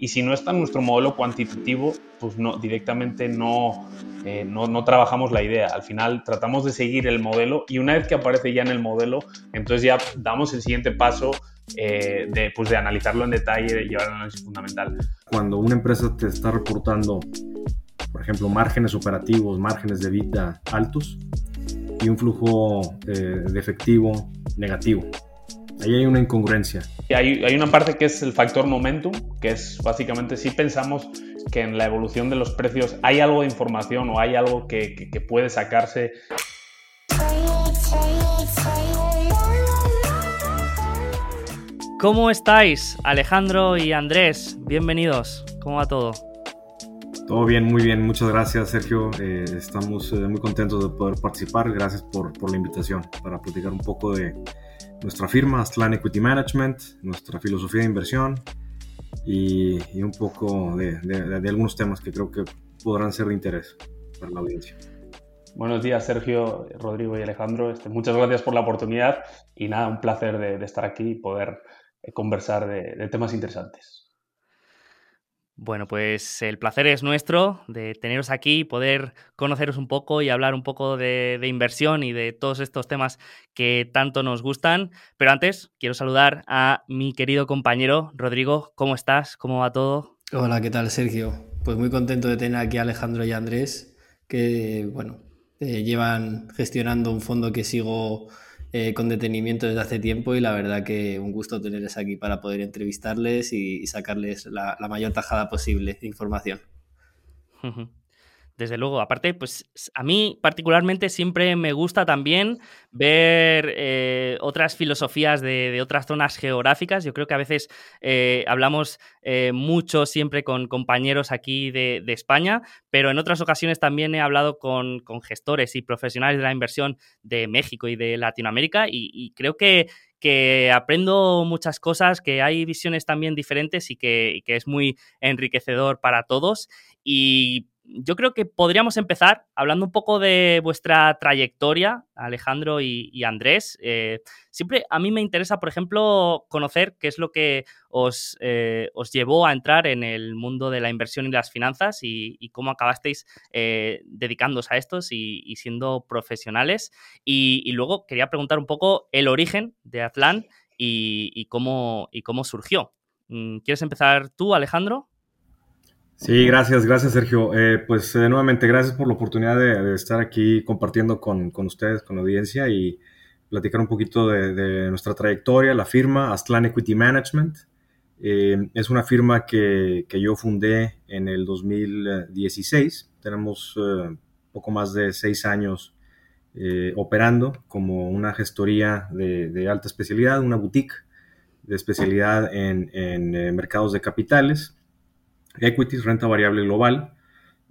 y si no está en nuestro modelo cuantitativo, pues no, directamente no, eh, no, no, trabajamos la idea. Al final tratamos de seguir el modelo y una vez que aparece ya en el modelo, entonces ya damos el siguiente paso eh, de, pues de analizarlo en detalle y llevar el análisis fundamental. Cuando una empresa te está reportando, por ejemplo, márgenes operativos, márgenes de vida altos y un flujo eh, de efectivo negativo, Ahí hay una incongruencia. Hay, hay una parte que es el factor momentum, que es básicamente si pensamos que en la evolución de los precios hay algo de información o hay algo que, que, puede sacarse. ¿Cómo estáis, Alejandro y Andrés? Bienvenidos. ¿Cómo va todo? Todo bien, muy bien. Muchas gracias, Sergio. Eh, estamos eh, muy contentos de poder participar. Gracias por, por la invitación para platicar un poco de, nuestra firma, Aztlán Equity Management, nuestra filosofía de inversión y, un poco de, algunos temas que creo que podrán ser de interés para la audiencia. Buenos días, Sergio, Rodrigo y Alejandro. Este, muchas gracias por la oportunidad y nada, un placer de, estar aquí y poder eh, conversar de temas interesantes. Bueno, pues el placer es nuestro de teneros aquí, poder conoceros un poco y hablar un poco de, inversión y de todos estos temas que tanto nos gustan. Pero antes, quiero saludar a mi querido compañero Rodrigo. ¿Cómo estás? ¿Cómo va todo? Hola, ¿qué tal, Sergio? Pues muy contento de tener aquí a Alejandro y Andrés, que, bueno, eh, llevan gestionando un fondo que sigo eh, con detenimiento desde hace tiempo y la verdad que un gusto tenerles aquí para poder entrevistarles y, sacarles la, la, mayor tajada posible de información. Desde luego, aparte, pues a mí particularmente siempre me gusta también ver eh, otras filosofías de, otras zonas geográficas. Yo creo que a veces eh, hablamos eh, mucho siempre con compañeros aquí de, España, pero en otras ocasiones también he hablado con, gestores y profesionales de la inversión de México y de Latinoamérica y, creo que, que aprendo muchas cosas, que hay visiones también diferentes y que, y que es muy enriquecedor para todos. Y yo creo que podríamos empezar hablando un poco de vuestra trayectoria, Alejandro y, Andrés. Eh, siempre a mí me interesa, por ejemplo, conocer qué es lo que os, eh, os llevó a entrar en el mundo de la inversión y las finanzas y, cómo acabasteis eh, dedicándoos a estos y, siendo profesionales. Y, luego quería preguntar un poco el origen de Atlan y, cómo, y cómo surgió. Mm, ¿Quieres empezar tú, Alejandro? Sí, gracias, gracias Sergio. Eh, pues eh, nuevamente gracias por la oportunidad de, estar aquí compartiendo con, ustedes, con la audiencia y platicar un poquito de, nuestra trayectoria, la firma Aztlán Equity Management. Eh, es una firma que, yo fundé en el 2016. Tenemos poco más de seis años operando como una gestoría de, alta especialidad, una boutique de especialidad en, en mercados de capitales equities, renta variable global,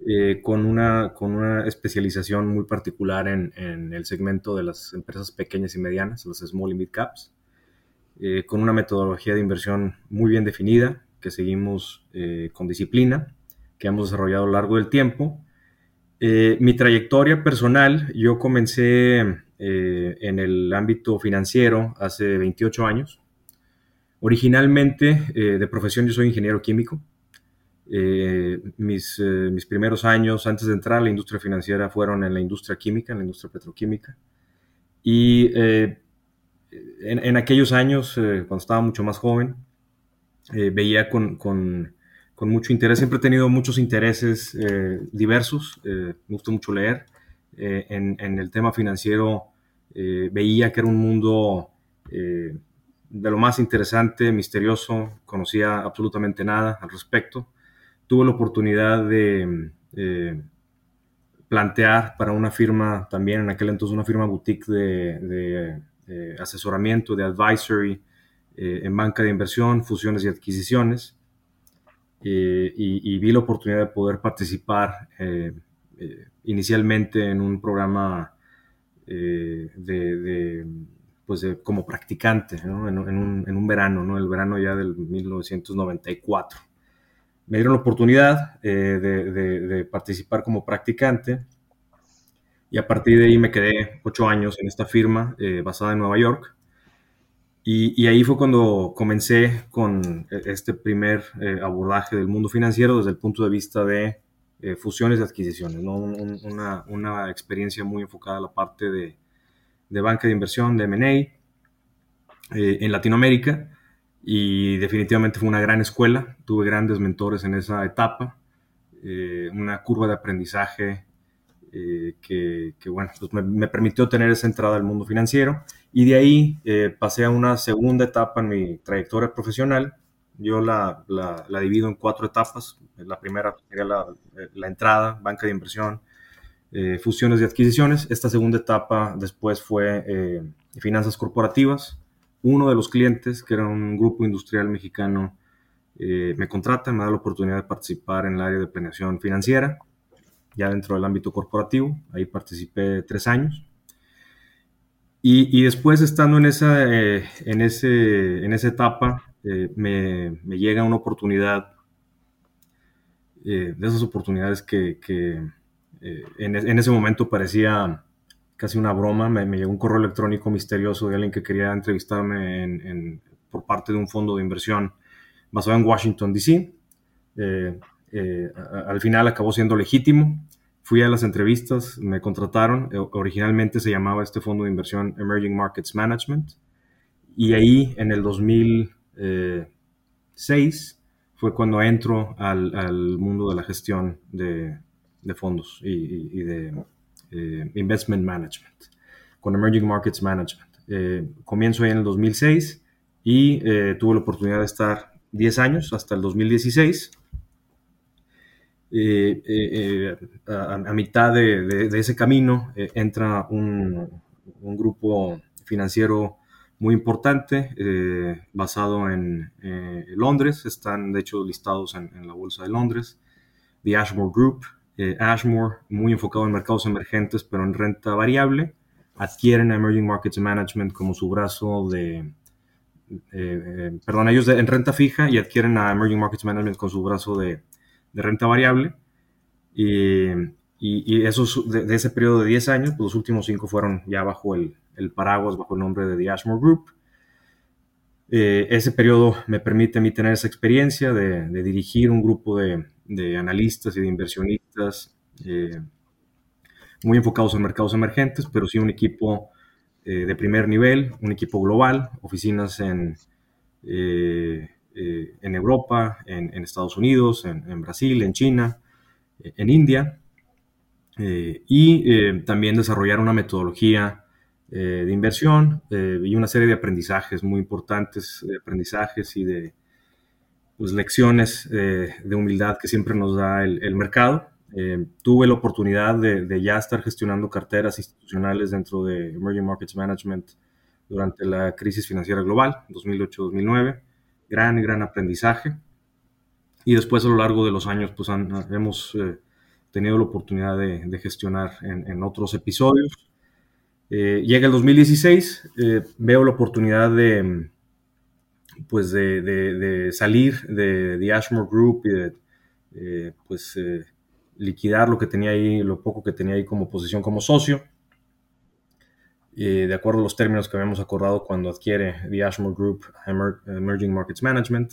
eh, con, una, con una especialización muy particular en, el segmento de las empresas pequeñas y medianas, las small y mid caps, eh, con una metodología de inversión muy bien definida, que seguimos eh, con disciplina, que hemos desarrollado a lo largo del tiempo. mi trayectoria personal, yo comencé en el ámbito financiero hace 28 años. Originalmente, de profesión, yo soy ingeniero químico. Eh, mis, eh, mis, primeros años antes de entrar a la industria financiera fueron en la industria química, en la industria petroquímica. Y eh, en, aquellos años, cuando estaba mucho más joven, veía con, con, con, mucho interés, siempre he tenido muchos intereses diversos, me gusta mucho leer. En, en, el tema financiero veía que era un mundo de lo más interesante, misterioso, conocía absolutamente nada al respecto tuve la oportunidad de plantear para una firma también, en aquel entonces una firma boutique de, asesoramiento, de advisory eh, en banca de inversión, fusiones y adquisiciones. Eh, y, vi la oportunidad de poder participar eh, inicialmente en un programa de, pues como practicante en, un, en, un, verano, ¿no? el verano ya del 1994 me dieron la oportunidad eh, de, participar como practicante. Y a partir de ahí me quedé ocho años en esta firma eh, basada en Nueva York. Y, ahí fue cuando comencé con este primer abordaje del mundo financiero desde el punto de vista de fusiones y adquisiciones, una, experiencia muy enfocada a la parte de banca de inversión, de M&A, en Latinoamérica y definitivamente fue una gran escuela. Tuve grandes mentores en esa etapa, eh, una curva de aprendizaje eh, que, bueno, pues me, permitió tener esa entrada al mundo financiero y de ahí eh, pasé a una segunda etapa en mi trayectoria profesional. Yo la, la, divido en cuatro etapas. La primera sería la, la entrada, banca de inversión, fusiones y adquisiciones. Esta segunda etapa después fue finanzas corporativas, uno de los clientes, que era un grupo industrial mexicano, eh, me contrata, me da la oportunidad de participar en el área de planeación financiera, ya dentro del ámbito corporativo. Ahí participé tres años. Y, después, estando en esa, eh, en ese, en esa etapa, eh, me, llega una oportunidad, de esas oportunidades que, que en, en, ese momento parecía casi una broma, me, llegó un correo electrónico misterioso de alguien que quería entrevistarme por parte de un fondo de inversión basado en Washington, D.C. Eh, eh, al final acabó siendo legítimo. Fui a las entrevistas, me contrataron. Eh, originalmente se llamaba este fondo de inversión Emerging Markets Management. Y ahí, en el 2006, fue cuando entro al, mundo de la gestión de, fondos y de eh, investment Management, con Emerging Markets Management. Eh, comienzo ahí en el 2006 y eh, tuve la oportunidad de estar 10 años hasta el 2016. A, mitad de, ese camino entra un, grupo financiero muy importante basado en Londres, están de hecho listados en, la Bolsa de Londres, The Ashmore Group, eh, Ashmore, muy enfocado en mercados emergentes, pero en renta variable, adquieren a Emerging Markets Management como su brazo de, eh, eh, perdón, ellos en renta fija y adquieren a Emerging Markets Management con su brazo de, renta variable. Y, y, de, ese periodo de 10 años, pues los últimos 5 fueron ya bajo el, el, paraguas, bajo el nombre de The Ashmore Group. ese periodo me permite a mí tener esa experiencia de, de dirigir un grupo de, de analistas y de inversionistas eh, muy enfocados en mercados emergentes, pero sí un equipo eh, de primer nivel, un equipo global, oficinas en, eh, en Europa, en, Estados Unidos, en, Brasil, en China, en India, y también desarrollar una metodología de inversión y una serie de aprendizajes muy importantes, de aprendizajes y de pues, lecciones eh, de humildad que siempre nos da el, mercado. Eh, tuve la oportunidad de, ya estar gestionando carteras institucionales dentro de Emerging Markets Management durante la crisis financiera global, 2008-2009. Gran, gran aprendizaje. Y después a lo largo de los años, pues hemos eh, tenido la oportunidad de, gestionar en, otros episodios. llega el 2016, veo la oportunidad de, pues de, salir de, The Ashmore Group y de eh, pues eh, liquidar lo que tenía ahí, lo poco que tenía ahí como posición como socio, de acuerdo a los términos que habíamos acordado cuando adquiere The Ashmore Group Emerging Markets Management,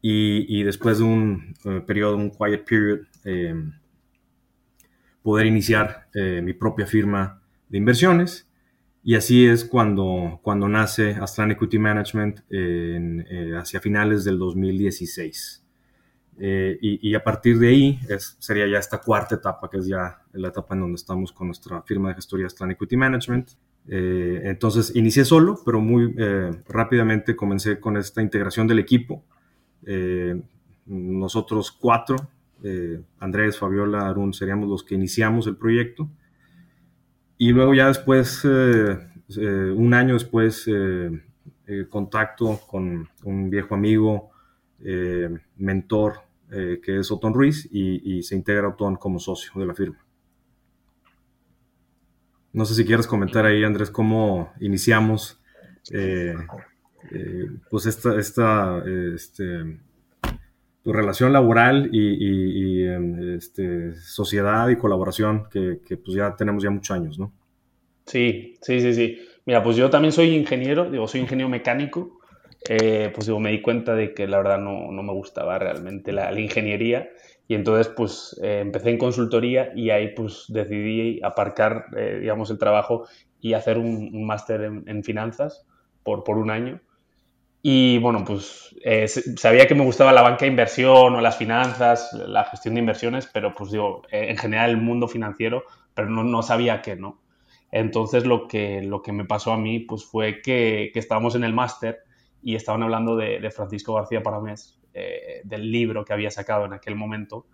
y, después de un eh, periodo, un quiet period, poder iniciar mi propia firma de inversiones y así es cuando, cuando nace Astran Equity Management eh, hacia finales del 2016. Eh, y, a partir de ahí es, sería ya esta cuarta etapa, que es ya la etapa en donde estamos con nuestra firma de gestoría Astran Equity Management. Eh, entonces inicié solo, pero muy rápidamente comencé con esta integración del equipo. nosotros cuatro, Andrés, Fabiola, Arun, seríamos los que iniciamos el proyecto. Y luego ya después, eh, eh, un año después, eh, contacto con un viejo amigo, mentor, que es Otón Ruiz, y, se integra Otón como socio de la firma. No sé si quieres comentar ahí, Andrés, cómo iniciamos pues esta, esta este, tu relación laboral y, em, este, sociedad y colaboración que, pues ya tenemos ya muchos años, ¿no? Sí, sí, sí, sí. Mira, pues yo también soy ingeniero, digo, soy ingeniero mecánico. Eh, pues digo, me di cuenta de que la verdad no, no me gustaba realmente la, la ingeniería y entonces pues eh, empecé en consultoría y ahí pues decidí aparcar, eh, digamos, el trabajo y hacer un, un máster en, en, finanzas por, por un año. Y bueno, pues eh, sabía que me gustaba la banca de inversión o las finanzas, la gestión de inversiones, pero pues digo, en general el mundo financiero, pero no, no sabía qué, ¿no? Entonces lo que, lo que me pasó a mí pues fue que, estábamos en el máster y estaban hablando de, Francisco García Paramés, eh, del libro que había sacado en aquel momento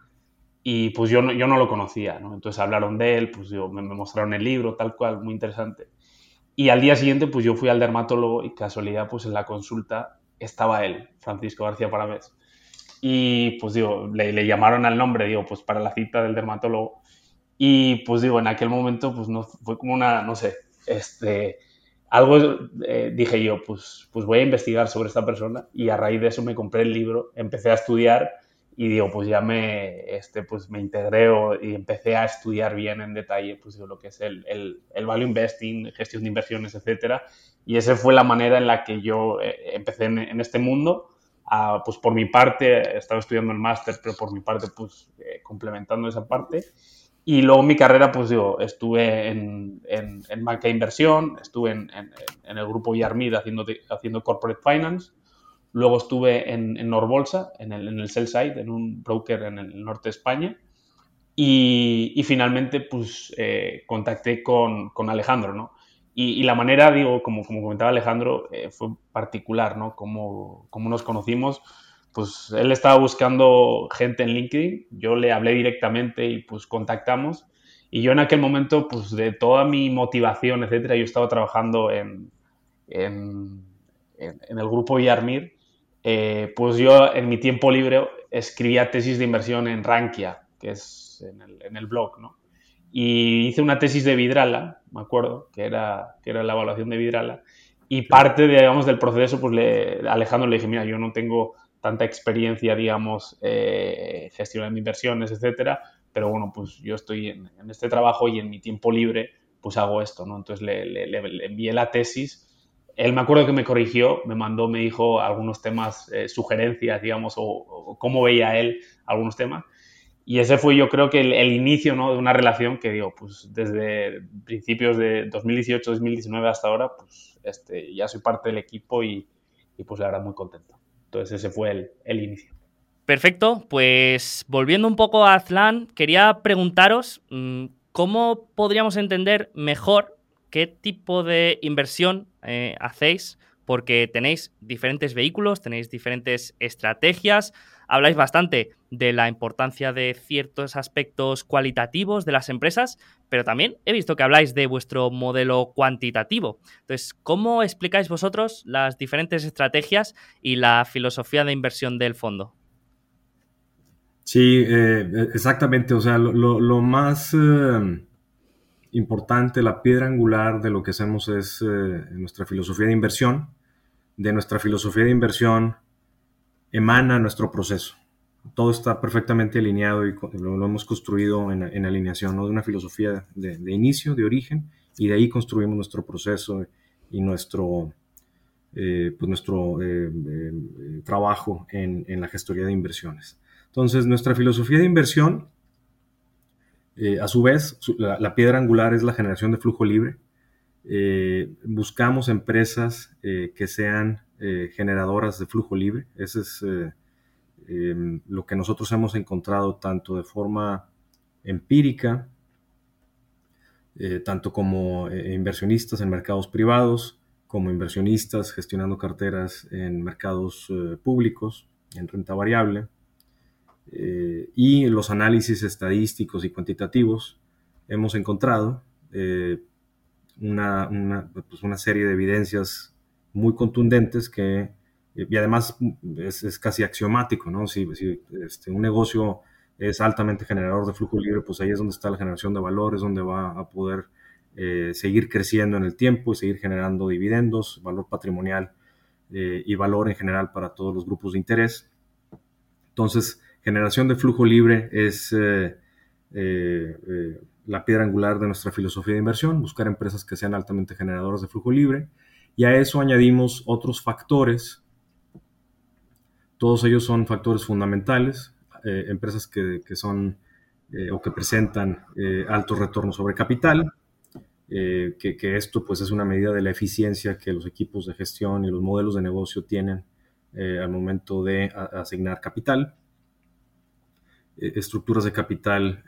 y pues yo no, yo no lo conocía, ¿no? Entonces hablaron de él, pues yo, me, me, mostraron el libro, tal cual, muy interesante. Y al día siguiente pues yo fui al dermatólogo y casualidad pues en la consulta estaba él, Francisco García Paramés. Y pues digo, le, le llamaron al nombre, digo, pues para la cita del dermatólogo y pues digo, en aquel momento pues no, fue como una, no sé, este, algo eh, dije yo, pues, pues voy a investigar sobre esta persona y a raíz de eso me compré el libro, empecé a estudiar y digo, pues ya me, este, pues me integré y empecé a estudiar bien en detalle pues digo, lo que es el, el, el value investing, gestión de inversiones, etcétera. Y esa fue la manera en la que yo eh, empecé en, en, este mundo. Ah, pues por mi parte, estaba estudiando el máster, pero por mi parte, pues eh, complementando esa parte. Y luego mi carrera, pues yo estuve en, en, en banca de inversión, estuve en, en el grupo Yarmid haciendo, haciendo corporate finance, luego estuve en, Norbolsa, en el, en el sell side, en un broker en el norte de España, y, y finalmente pues eh, contacté con, con, Alejandro, ¿no? Y, y, la manera, digo, como, como comentaba Alejandro, eh, fue particular, ¿no? Como, como nos conocimos, pues él estaba buscando gente en LinkedIn, yo le hablé directamente y pues contactamos. Y yo en aquel momento, pues de toda mi motivación, etcétera, yo estaba trabajando en, en, en el grupo Yarmir, eh, pues yo en mi tiempo libre escribía tesis de inversión en Rankia, que es en el, en el blog, ¿no? Y hice una tesis de Vidrala, me acuerdo, que era, que era la evaluación de Vidrala. Y parte, digamos, del proceso, pues le, Alejandro le dije, mira, yo no tengo tanta experiencia, digamos, eh, gestionando inversiones, etcétera, pero bueno, pues yo estoy en, en, este trabajo y en mi tiempo libre, pues hago esto, ¿no? Entonces le, le, le envié la tesis. Él me acuerdo que me corrigió, me mandó, me dijo algunos temas, eh, sugerencias, digamos, o, o, cómo veía él algunos temas. Y ese fue yo creo que el, el, inicio ¿no? de una relación que digo, pues desde principios de 2018-2019 hasta ahora, pues este, ya soy parte del equipo y, y pues la verdad muy contento. Entonces ese fue el, el inicio. Perfecto, pues volviendo un poco a Azlan, quería preguntaros mm, cómo podríamos entender mejor qué tipo de inversión eh, hacéis, porque tenéis diferentes vehículos, tenéis diferentes estrategias, habláis bastante de la importancia de ciertos aspectos cualitativos de las empresas, pero también he visto que habláis de vuestro modelo cuantitativo. Entonces, ¿cómo explicáis vosotros las diferentes estrategias y la filosofía de inversión del fondo? Sí, eh, exactamente. O sea, lo más eh, importante, la piedra angular de lo que hacemos es eh, nuestra filosofía de inversión. De nuestra filosofía de inversión emana nuestro proceso. Todo está perfectamente alineado y lo, hemos construido en, alineación ¿no? de una filosofía de, de, inicio, de origen, y de ahí construimos nuestro proceso y nuestro, eh, pues nuestro eh, eh, trabajo en, en, la gestoría de inversiones. Entonces, nuestra filosofía de inversión, a su vez, la, piedra angular es la generación de flujo libre. buscamos empresas que sean eh, generadoras de flujo libre. Ese es eh, eh, lo que nosotros hemos encontrado tanto de forma empírica, tanto como inversionistas en mercados privados, como inversionistas gestionando carteras en mercados públicos, en renta variable, y los análisis estadísticos y cuantitativos hemos encontrado una, una, pues una serie de evidencias muy contundentes que, y además es, es casi axiomático, ¿no? Si, si este, un negocio es altamente generador de flujo libre, pues ahí es donde está la generación de valores, donde va a poder eh, seguir creciendo en el tiempo y seguir generando dividendos, valor patrimonial eh, y valor en general para todos los grupos de interés. Entonces, generación de flujo libre es, eh, la piedra angular de nuestra filosofía de inversión, buscar empresas que sean altamente generadoras de flujo libre. Y a eso añadimos otros factores. Todos ellos son factores fundamentales, empresas que, son o que presentan altos retornos sobre capital, eh, que, esto pues es una medida de la eficiencia que los equipos de gestión y los modelos de negocio tienen eh, al momento de asignar capital, eh, estructuras de capital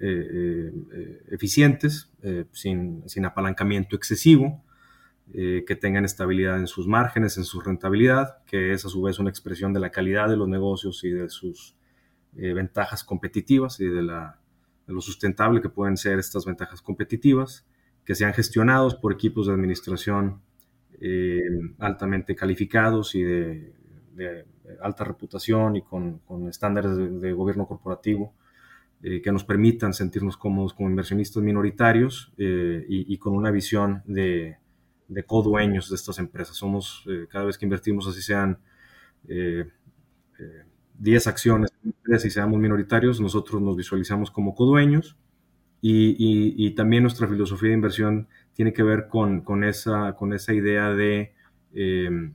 eficientes, sin, sin, apalancamiento excesivo, que tengan estabilidad en sus márgenes, en su rentabilidad, que es a su vez una expresión de la calidad de los negocios y de sus ventajas competitivas y de, la, de lo sustentable que pueden ser estas ventajas competitivas que sean gestionados por equipos de administración eh, altamente calificados y de, alta reputación y con, estándares de, gobierno corporativo eh, que nos permitan sentirnos cómodos como inversionistas minoritarios eh, y, con una visión de, de co-dueños de estas empresas. Somos, cada vez que invertimos, así sean 10 acciones y seamos minoritarios, nosotros nos visualizamos como co-dueños y, también nuestra filosofía de inversión tiene que ver con, esa, con esa idea de em,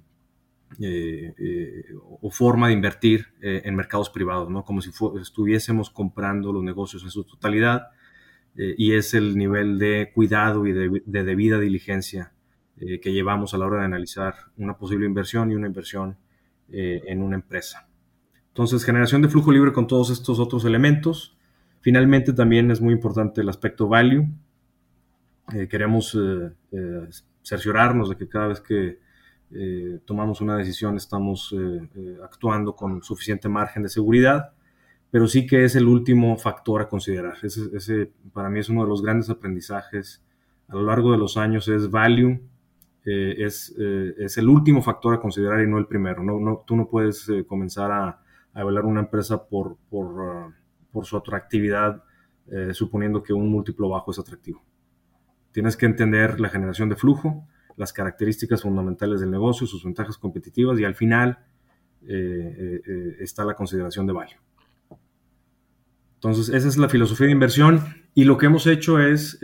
eh, eh, o forma de invertir eh, en mercados privados, ¿no? como si estuviésemos comprando los negocios en su totalidad y es el nivel de cuidado y de, de debida diligencia que llevamos a la hora de analizar una posible inversión y una inversión en una empresa. Entonces, generación de flujo libre con todos estos otros elementos Finalmente también es muy importante el aspecto value. Queremos cerciorarnos de que cada vez que tomamos una decisión estamos actuando con suficiente margen de seguridad, pero sí que es el último factor a considerar. Ese, para mí es uno de los grandes aprendizajes a lo largo de los años, es value. es, es, el último factor a considerar y no el primero. No, no tú no puedes comenzar a, a, evaluar una empresa por, por uh, por su atractividad, eh, suponiendo que un múltiplo bajo es atractivo. Tienes que entender la generación de flujo, las características fundamentales del negocio, sus ventajas competitivas y al final eh, eh, está la consideración de value. Entonces, esa es la filosofía de inversión y lo que hemos hecho es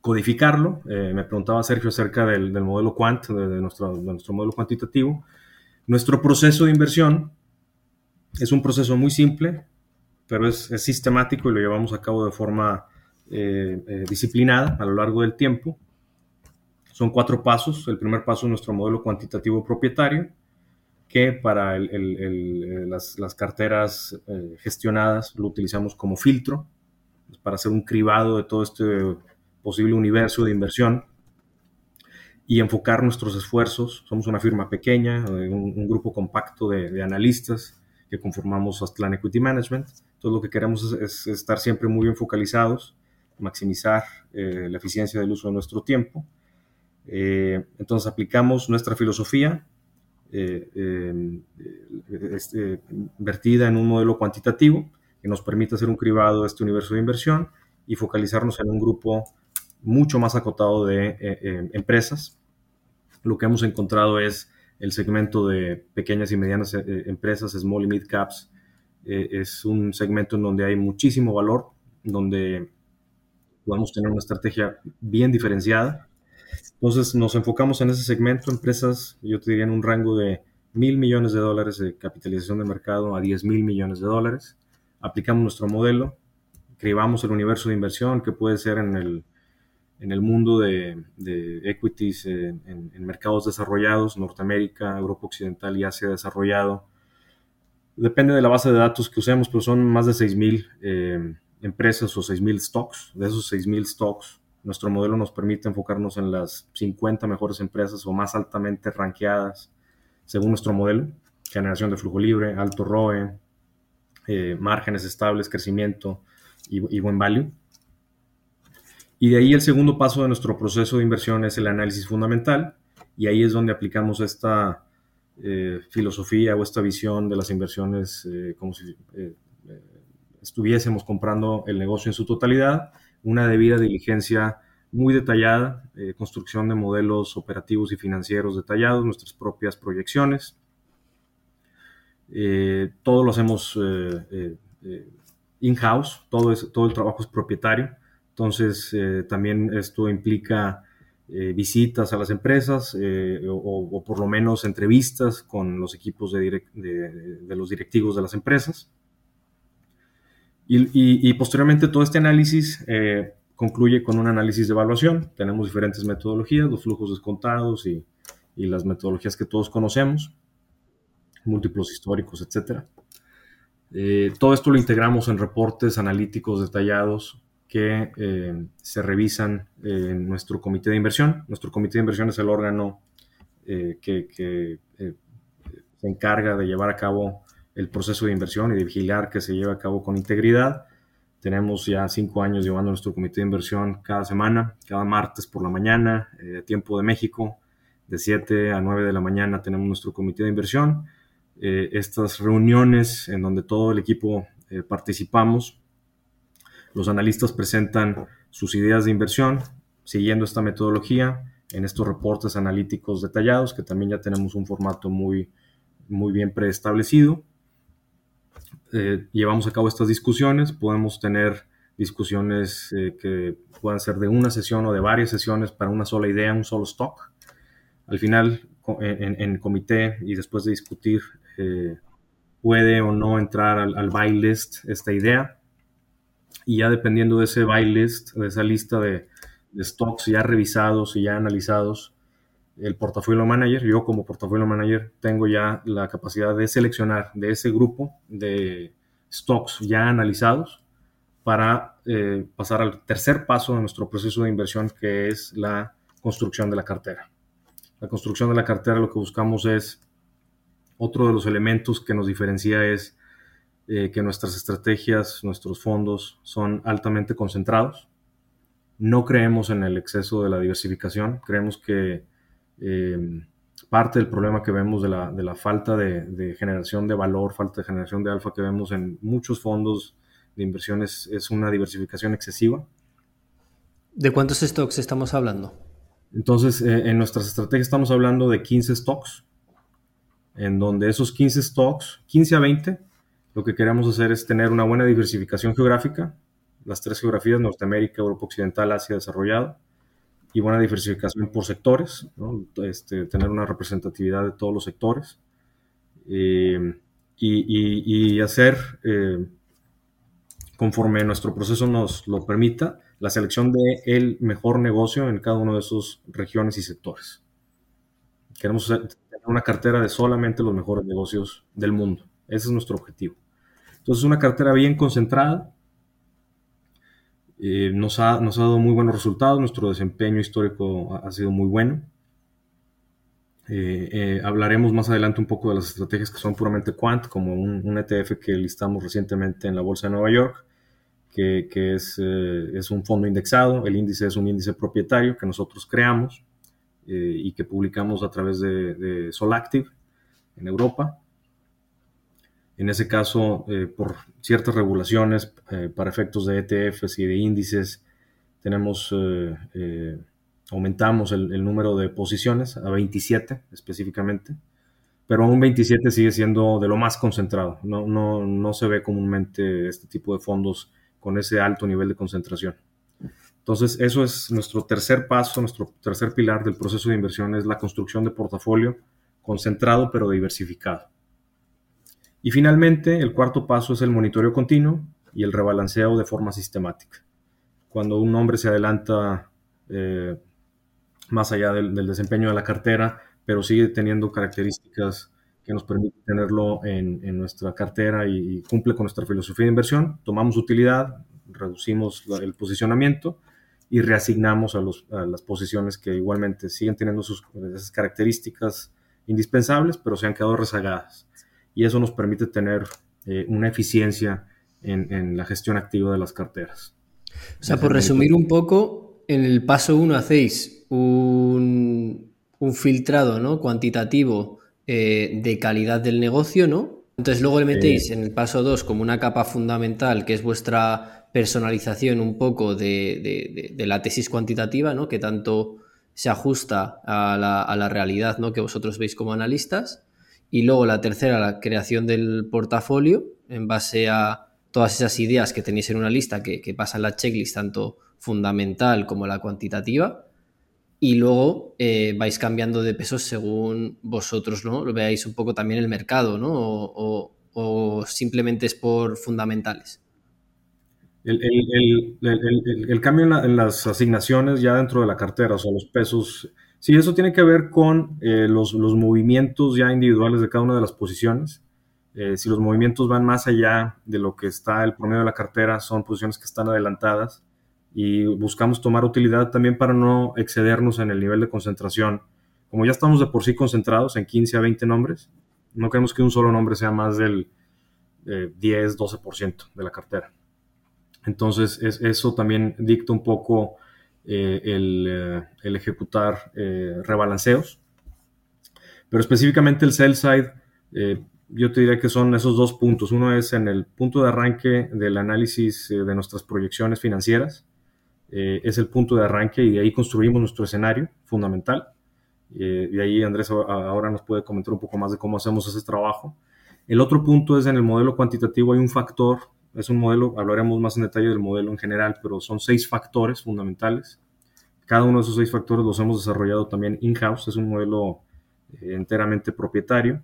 codificarlo. me preguntaba Sergio acerca del, modelo Quant, de, nuestro, nuestro modelo cuantitativo. Nuestro proceso de inversión es un proceso muy simple, pero es, sistemático y lo llevamos a cabo de forma eh, eh, disciplinada a lo largo del tiempo. Son cuatro pasos. El primer paso es nuestro modelo cuantitativo propietario, que para las, carteras eh, gestionadas lo utilizamos como filtro, para hacer un cribado de todo este posible universo de inversión y enfocar nuestros esfuerzos. Somos una firma pequeña, un, grupo compacto de, analistas que conformamos Aztlán Equity Management. Entonces lo que queremos es, estar siempre muy bien focalizados, maximizar eh, la eficiencia del uso de nuestro tiempo. Eh, entonces aplicamos nuestra filosofía eh, este, vertida en un modelo cuantitativo que nos permite hacer un cribado de este universo de inversión y focalizarnos en un grupo mucho más acotado de empresas. Lo que hemos encontrado es el segmento de pequeñas y medianas eh, eh, empresas, small y mid caps, eh, es un segmento en donde hay muchísimo valor, donde podemos tener una estrategia bien diferenciada. Entonces nos enfocamos en ese segmento, empresas, yo te diría en un rango de mil millones de dólares de capitalización de mercado a 10 mil millones de dólares. Aplicamos nuestro modelo, creamos el universo de inversión que puede ser en el en el mundo de, equities en, mercados desarrollados, Norteamérica, Europa Occidental y Asia desarrollado. Depende de la base de datos que usemos, pero son más de 6.000 eh, empresas o 6.000 stocks. De esos 6.000 stocks, nuestro modelo nos permite enfocarnos en las 50 mejores empresas o más altamente ranqueadas según nuestro modelo. Generación de flujo libre, alto ROE, eh, márgenes estables, crecimiento y, buen value. Y de ahí el segundo paso de nuestro proceso de inversión es el análisis fundamental y ahí es donde aplicamos esta eh, filosofía o esta visión de las inversiones eh, como si estuviésemos comprando el negocio en su totalidad, una debida diligencia muy detallada, construcción de modelos operativos y financieros detallados, nuestras propias proyecciones. todo lo hacemos in-house, todo, todo el trabajo es propietario. Entonces, eh, también esto implica eh, visitas a las empresas eh, o, por lo menos entrevistas con los equipos de, los directivos de las empresas. Y, posteriormente todo este análisis concluye con un análisis de evaluación. Tenemos diferentes metodologías, los flujos descontados y, y las metodologías que todos conocemos, múltiplos históricos, etc. todo esto lo integramos en reportes analíticos detallados que eh, se revisan en nuestro comité de inversión. Nuestro comité de inversión es el órgano eh, que, eh, se encarga de llevar a cabo el proceso de inversión y de vigilar que se lleve a cabo con integridad. Tenemos ya cinco años llevando nuestro comité de inversión cada semana, cada martes por la mañana, tiempo de México, de 7 a 9 de la mañana tenemos nuestro comité de inversión. estas reuniones en donde todo el equipo participamos los analistas presentan sus ideas de inversión siguiendo esta metodología en estos reportes analíticos detallados, que también ya tenemos un formato muy, muy bien preestablecido. Eh, llevamos a cabo estas discusiones, podemos tener discusiones eh, que puedan ser de una sesión o de varias sesiones para una sola idea, un solo stock. Al final, en, comité y después de discutir, eh, puede o no entrar al, al buy list esta idea y ya dependiendo de ese buy list, de esa lista de, stocks ya revisados y ya analizados, el portafolio manager, yo como portafolio manager tengo ya la capacidad de seleccionar de ese grupo de stocks ya analizados para eh, pasar al tercer paso de nuestro proceso de inversión, que es la construcción de la cartera. La construcción de la cartera lo que buscamos es, otro de los elementos que nos diferencia es eh, que nuestras estrategias, nuestros fondos son altamente concentrados. No creemos en el exceso de la diversificación, creemos que eh, parte del problema que vemos de la, de la falta de, generación de valor, falta de generación de alfa que vemos en muchos fondos de inversiones es una diversificación excesiva. ¿De cuántos stocks estamos hablando? Entonces, eh, en nuestras estrategias estamos hablando de 15 stocks, en donde esos 15 stocks, 15 a 20, lo que queremos hacer es tener una buena diversificación geográfica, las tres geografías, Norteamérica, Europa Occidental, Asia desarrollado, y buena diversificación por sectores, este, tener una representatividad de todos los sectores, eh, y, hacer, eh, conforme nuestro proceso nos lo permita, la selección de el mejor negocio en cada una de esas regiones y sectores. Queremos tener una cartera de solamente los mejores negocios del mundo. Ese es nuestro objetivo. Entonces, una cartera bien concentrada. Eh, nos, ha, nos, ha, dado muy buenos resultados. Nuestro desempeño histórico ha, sido muy bueno. Eh, eh, hablaremos más adelante un poco de las estrategias que son puramente quant, como un, ETF que listamos recientemente en la Bolsa de Nueva York, que, que es, es, un fondo indexado. El índice es un índice propietario que nosotros creamos y que publicamos a través de, de Solactive en Europa. En ese caso, eh, por ciertas regulaciones eh, para efectos de ETFs y de índices, tenemos, eh, aumentamos el, número de posiciones a 27 específicamente, pero aún 27 sigue siendo de lo más concentrado. No, no, no se ve comúnmente este tipo de fondos con ese alto nivel de concentración. Entonces, eso es nuestro tercer paso, nuestro tercer pilar del proceso de inversión, es la construcción de portafolio concentrado pero diversificado. Y finalmente, el cuarto paso es el monitoreo continuo y el rebalanceo de forma sistemática. Cuando un hombre se adelanta eh, más allá del, desempeño de la cartera, pero sigue teniendo características que nos permiten tenerlo en, nuestra cartera y, cumple con nuestra filosofía de inversión, tomamos utilidad, reducimos el posicionamiento y reasignamos a, las posiciones que igualmente siguen teniendo sus, esas características indispensables, pero se han quedado rezagadas y eso nos permite tener eh, una eficiencia en, la gestión activa de las carteras. O sea, por resumir un poco, en el paso 1 hacéis un, filtrado ¿no? cuantitativo eh, de calidad del negocio, ¿no? Entonces luego le metéis en el paso 2 como una capa fundamental que es vuestra personalización un poco de, la tesis cuantitativa, ¿no? Que tanto se ajusta a la, a la realidad ¿no? que vosotros veis como analistas. Y luego la tercera, la creación del portafolio en base a todas esas ideas que tenéis en una lista que, que pasan la checklist, tanto fundamental como la cuantitativa, y luego eh, vais cambiando de pesos según vosotros, ¿no? Lo veáis un poco también el mercado, ¿no? O, simplemente es por fundamentales. El, cambio en, las asignaciones ya dentro de la cartera, o sea, los pesos, sí, eso tiene que ver con eh, los, los, movimientos ya individuales de cada una de las posiciones. Eh, si los movimientos van más allá de lo que está el promedio de la cartera, son posiciones que están adelantadas y buscamos tomar utilidad también para no excedernos en el nivel de concentración. Como ya estamos de por sí concentrados en 15 a 20 nombres, no queremos que un solo nombre sea más del 10, 12% de la cartera. Entonces, eso también dicta un poco eh, el, el, ejecutar rebalanceos. Pero específicamente el sell side yo te diría que son esos dos puntos. Uno es en el punto de arranque del análisis eh, de nuestras proyecciones financieras. Eh, es el punto de arranque y de ahí construimos nuestro escenario fundamental. Eh, y ahí Andrés ahora nos puede comentar un poco más de cómo hacemos ese trabajo. El otro punto es en el modelo cuantitativo hay un factor, es un modelo, hablaremos más en detalle del modelo en general, pero son seis factores fundamentales. Cada uno de esos seis factores los hemos desarrollado también in-house, es un modelo enteramente propietario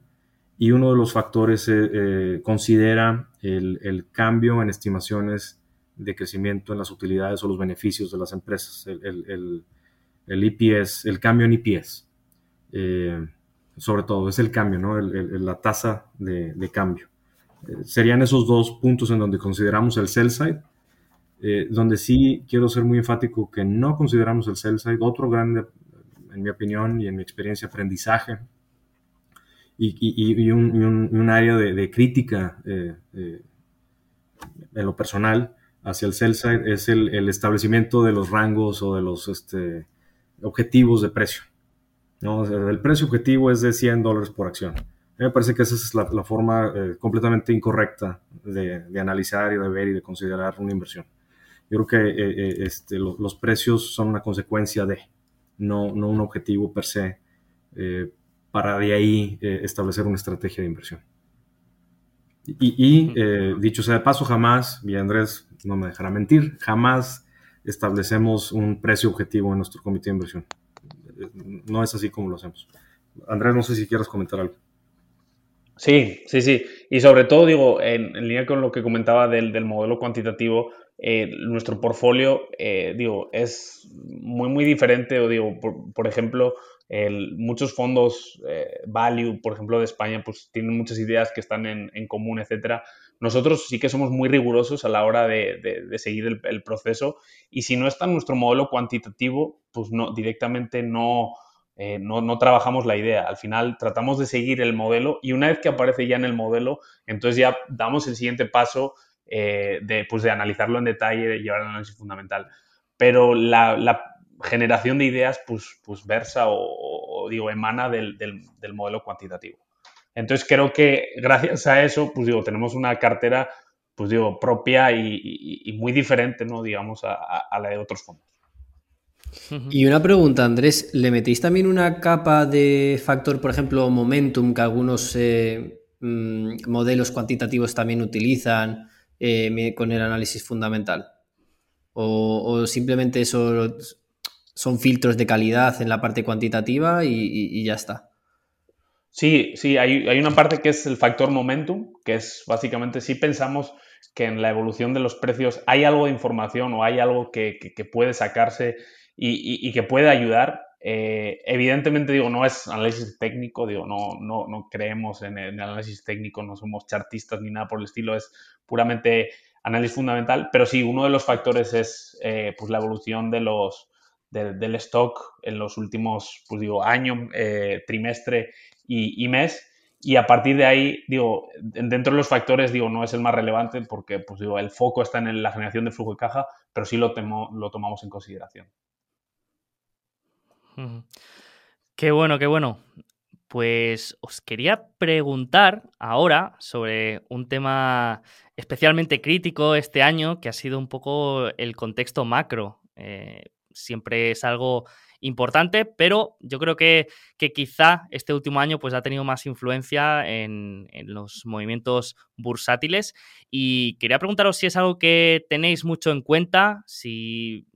y uno de los factores eh, eh, considera el, cambio en estimaciones de crecimiento en las utilidades o los beneficios de las empresas, el, el, EPS, el cambio en EPS. Eh, sobre todo, es el cambio, ¿no? la tasa de, cambio. Serían esos dos puntos en donde consideramos el sell side, donde sí quiero ser muy enfático que no consideramos el sell side. Otro grande, en mi opinión y en mi experiencia, aprendizaje y, un, área de, crítica eh, eh, en lo personal hacia el sell side es el, establecimiento de los rangos o de los este, objetivos de precio. el precio objetivo es de 100 dólares por acción. Me parece que esa es la, forma eh, completamente incorrecta de, analizar y de ver y de considerar una inversión. Yo creo que este, los precios son una consecuencia de, no, no un objetivo per se para de ahí eh, establecer una estrategia de inversión. Y, eh, dicho sea de paso, jamás, y Andrés no me dejará mentir, jamás establecemos un precio objetivo en nuestro comité de inversión. No es así como lo hacemos. Andrés, no sé si quieres comentar algo. Sí, sí, sí. Y sobre todo, digo, en, línea con lo que comentaba del, del modelo cuantitativo, eh, nuestro portfolio, digo, es muy, muy diferente. O digo, por ejemplo, muchos fondos eh, value, por ejemplo, de España, pues tienen muchas ideas que están en, común, etcétera. Nosotros sí que somos muy rigurosos a la hora de, seguir el, proceso y si no está en nuestro modelo cuantitativo, pues no, directamente eh, no, no, trabajamos la idea. Al final tratamos de seguir el modelo y una vez que aparece ya en el modelo, entonces ya damos el siguiente paso eh, de, pues de analizarlo en detalle y llevar el análisis fundamental. Pero la, generación de ideas pues, pues versa o, digo, emana del, del, modelo cuantitativo. Entonces creo que gracias a eso, pues digo, tenemos una cartera, pues digo, propia y, muy diferente, ¿no? Digamos, a, la de otros fondos. Y una pregunta, Andrés, ¿le metéis también una capa de factor, por ejemplo, momentum, que algunos eh, mm, modelos cuantitativos también utilizan eh, con el análisis fundamental? ¿O, o simplemente eso son filtros de calidad en la parte cuantitativa y, ya está. Sí, sí, hay, una parte que es el factor momentum, que es básicamente si pensamos que en la evolución de los precios hay algo de información o hay algo que, puede sacarse y, que puede ayudar. Eh, evidentemente, digo, no es análisis técnico, digo, no, no, no creemos en el análisis técnico, no somos chartistas ni nada por el estilo, es puramente análisis fundamental, pero sí, uno de los factores es eh, pues la evolución de los, del stock en los últimos, pues digo, año, eh, trimestre y, mes. Y a partir de ahí, digo, dentro de los factores, digo, no es el más relevante porque, pues digo, el foco está en la generación de flujo de caja, pero sí lo, lo tomamos en consideración. Qué bueno, qué bueno. Pues os quería preguntar ahora sobre un tema especialmente crítico este año, que ha sido un poco el contexto macro. Eh, siempre es algo importante, pero yo creo que, quizá este último año pues, ha tenido más influencia en, los movimientos bursátiles. Y quería preguntaros si es algo que tenéis mucho en cuenta, si,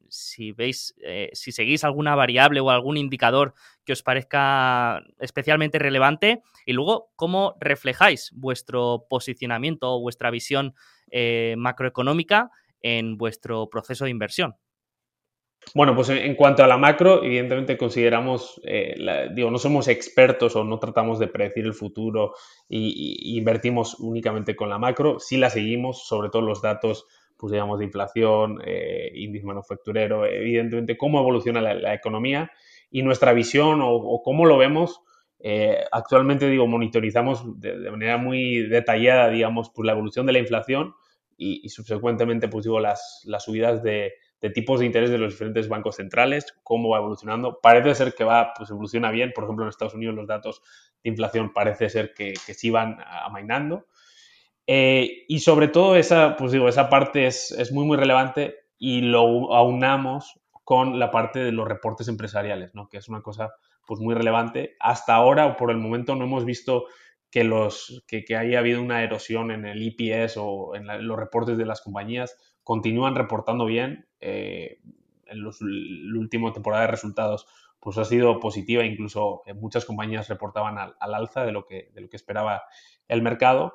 veis, eh, si seguís alguna variable o algún indicador que os parezca especialmente relevante y luego cómo reflejáis vuestro posicionamiento o vuestra visión eh, macroeconómica en vuestro proceso de inversión. Bueno, pues en cuanto a la macro, evidentemente consideramos, eh, digo, no somos expertos o no tratamos de predecir el futuro y, invertimos únicamente con la macro, sí la seguimos, sobre todo los datos, pues digamos, de inflación, eh, índice manufacturero, evidentemente cómo evoluciona la, economía y nuestra visión o, cómo lo vemos. Eh, actualmente, digo, monitorizamos de, manera muy detallada, digamos, pues la evolución de la inflación y, subsecuentemente, pues digo, las, las subidas de, de tipos de interés de los diferentes bancos centrales, cómo va evolucionando. Parece ser que va, pues evoluciona bien. Por ejemplo, en Estados Unidos los datos de inflación parece ser que, que sí van amainando. Eh, y sobre todo esa, pues digo, esa parte es, es, muy, muy relevante y lo aunamos con la parte de los reportes empresariales, ¿no? que es una cosa pues muy relevante. Hasta ahora, o por el momento, no hemos visto que, los, que, que haya habido una erosión en el IPS o en los reportes de las compañías continúan reportando bien. Eh, en los, la última temporada de resultados pues ha sido positiva, incluso muchas compañías reportaban al, alza de lo, que, de lo que esperaba el mercado.